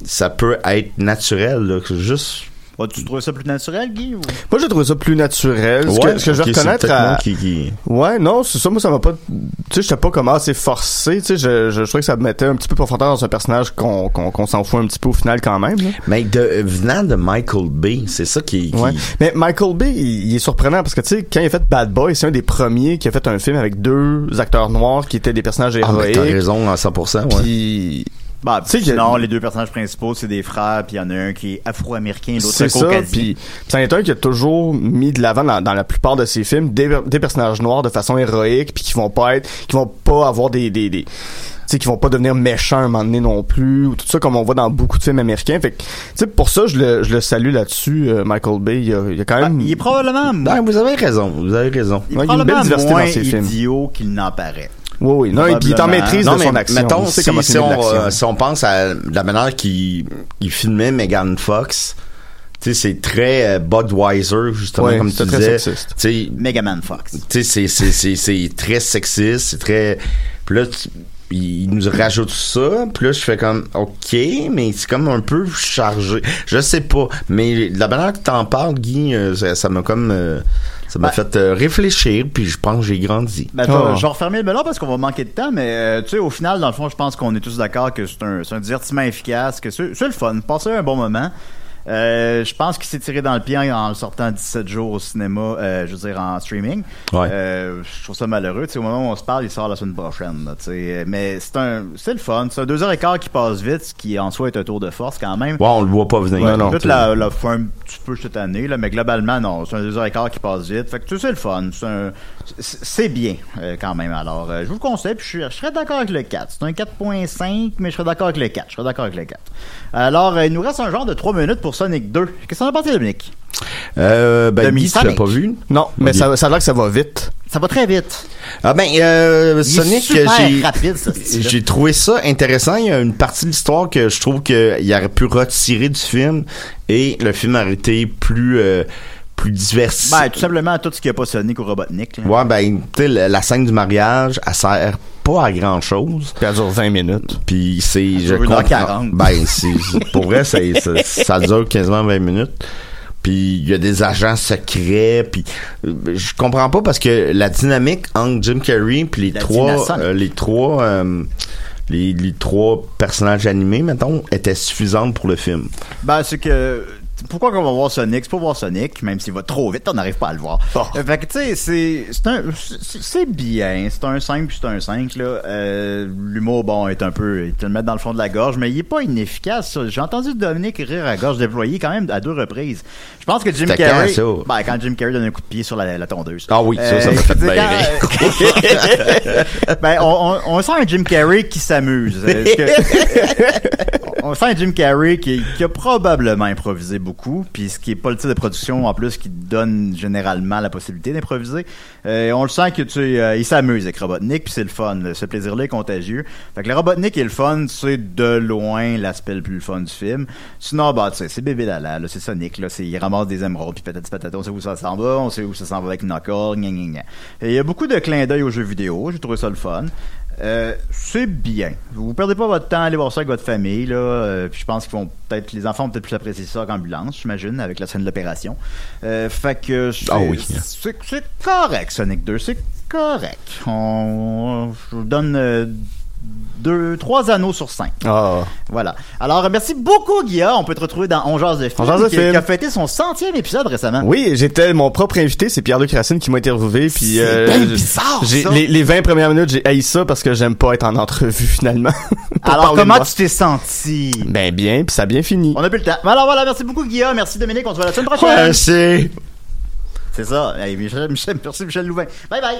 ça peut être naturel, là, que juste. Tu trouves ça plus naturel, Guy? Ou... Moi, j'ai trouvé ça plus naturel. Ce Ouais, que, ce que je vais reconnaître peut-être à... moi qui- qui- Ouais, non, c'est ça. Moi, ça m'a pas. Tu sais, j'étais pas comme assez forcé. Tu sais, je, je, je trouvais que ça me mettait un petit peu profondeur dans un personnage qu'on qu'on qu'on s'en fout un petit peu au final quand même. là. Mais de, euh, venant de Michael Bay, c'est ça qui. qui- Ouais. Mais Michael Bay, il, il est surprenant parce que tu sais, quand il a fait Bad Boy, c'est un des premiers qui a fait un film avec deux acteurs noirs qui étaient des personnages Ah, ben, héroïques. t'as raison à 100%. Ouais. Puis Bah, Tu sais, sinon, les deux personnages principaux, c'est des frères, puis il y en a un qui est afro-américain, l'autre c'est caucasien. Puis c'en est un qui a toujours mis de l'avant dans, dans la plupart de ses films des, des personnages noirs de façon héroïque, puis qui vont pas être, qui vont pas avoir des des, des tu sais, qui vont pas devenir méchants à un moment donné non plus, ou tout ça comme on voit dans beaucoup de films américains. Fait que, tu sais, pour ça, je le, je le salue là-dessus, euh, Michael Bay. Il y a, il y a quand Ah, même... il est probablement, Ben, vous avez raison, vous avez raison. il est Ouais, il y a une belle probablement diversité moins dans ses films. idiot qu'il n'en paraît. Oui, oui. Non, et puis il est en maîtrise Non, de son action. mettons, si, on, euh, si on pense à la manière qu'il il filmait Megan Fox, tu sais, c'est très euh, Budweiser, justement, Ouais, comme tu c'est très disais. sexiste. Tu sais, Megaman Fox. tu sais, c'est, c'est, c'est, c'est très sexiste, c'est très... Puis là, tu- il nous rajoute ça, puis là, je fais comme, OK, mais c'est comme un peu chargé. Je sais pas, mais la manière que t'en parles, Guy, euh, ça, m'a comme... euh, ça m'a Ben- fait euh, réfléchir, puis je pense que j'ai grandi. Ben, je vais- Oh. je vais refermer le melon parce qu'on va manquer de temps, mais euh, tu sais, au final, dans le fond, je pense qu'on est tous d'accord que c'est un, c'est un divertissement efficace, que c'est c'est le fun, passer un bon moment. Euh, je pense qu'il s'est tiré dans le pied en, en le sortant 17 jours au cinéma, euh, je veux dire en streaming. Ouais. Euh, je trouve ça malheureux. Tu sais, au moment où on se parle, il sort la semaine prochaine. là, mais c'est un, c'est le fun. C'est un deux heures et quart qui passe vite, ce qui en soi est un tour de force quand même. Ouais, on le voit pas venir. Ouais, non. Toute la, la fin un petit peu cette année, là, mais globalement, non. C'est un deux heures et quart qui passe vite. Fait que c'est le fun. C'est un- c'est- c'est bien, quand même. Alors, je vous le conseille, puis je, serais d'accord avec le 4. C'est un 4.5, mais je serais d'accord avec le 4. Je serais d'accord avec le 4. Alors, il nous reste un genre de 3 minutes pour Sonic 2. Qu'est-ce que t'en as pensé, Dominique? Euh, ben, Demi tu l'as pas vu? Non, mais ça, ça a l'air que ça va vite. Ça va très vite. Ah ben, euh, Sonic. J'ai trouvé ça intéressant. Il y a une partie de l'histoire que je trouve qu'il aurait pu retirer du film et le film aurait été plus, euh, plus diversifié. Ben, tout simplement, tout ce qui a pas Sonic ou Robotnik. là. Ouais, ben, tu sais, la, la scène du mariage, elle sert pas à grand chose. Puis elle dure 20 minutes. Puis c'est, je comprends. quarante. Ben, c'est, c'est- pour vrai, c'est- ça, ça dure quasiment 20 minutes. Puis il y a des agents secrets. Puis euh, je comprends pas parce que la dynamique entre Jim Carrey puis les trois, euh, les trois, euh, les, les trois personnages animés, mettons, étaient suffisantes pour le film. Ben, c'est que. Pourquoi qu'on va voir Sonic? C'est pour voir Sonic, même s'il va trop vite, on n'arrive pas à le voir. Euh, Fait que, tu sais, c'est, c'est un, c'est bien. C'est un 5 puis c'est un 5, là. Euh, l'humour, bon, est un peu, il te le met dans le fond de la gorge, mais il est pas inefficace, ça. J'ai entendu Dominique rire à gorge déployée quand même à deux reprises. Je pense que Jim C'était Carrey. quand, ça? Ben, quand Jim Carrey donne un coup de pied sur la, la tondeuse. Ah oui, ça, ça Euh, m'a fait sais, bien quand- ben, on, on, on sent un Jim Carrey qui s'amuse. Euh, que- on sent un Jim Carrey qui, qui a probablement improvisé beaucoup puis ce qui est pas le type de production en plus qui donne généralement la possibilité d'improviser. Euh, on le sent que tu euh, il s'amuse avec Robotnik, puis c'est le fun. là. Ce plaisir-là est contagieux. Fait que le Robotnik est le fun, c'est de loin l'aspect le plus fun du film. Sinon, bah sais, c'est bébé là, c'est Sonic, là, c'est il ramasse des émeraudes, puis patati patata, on sait où ça s'en va, on sait où ça s'en va avec Knuckles, gna gna gna. Et il y a beaucoup de clins d'œil aux jeux vidéo, j'ai trouvé ça le fun. Euh, c'est bien. Vous perdez pas votre temps à aller voir ça avec votre famille, là. euh, puis je pense qu'ils vont peut-être, les enfants vont peut-être plus apprécier ça qu'ambulance, j'imagine, avec la scène de l'opération. Euh, fait que c'est, Ah oui. c'est, c'est correct, Sonic 2, c'est correct. On, je vous donne euh, deux, trois anneaux sur cinq. Ah. Voilà. Alors, merci beaucoup, Guilla. On peut te retrouver dans On Jase de film, On Jase de qui, a fêté son centième épisode récemment. Oui, j'étais mon propre invité, c'est Pierre-Luc Racine qui m'a interviewé, puis C'est euh, bien bizarre, ça. les, les 20 premières minutes, j'ai haï ça parce que j'aime pas être en entrevue finalement. Alors, comment tu t'es senti? Ben bien, puis ça a bien fini. On a plus le temps. Alors voilà, merci beaucoup, Guilla. Merci, Dominique. On se voit la semaine prochaine. Ouais, c'est... Ça. Hey, Michel, Michel, merci, Michel Louvain. Bye bye.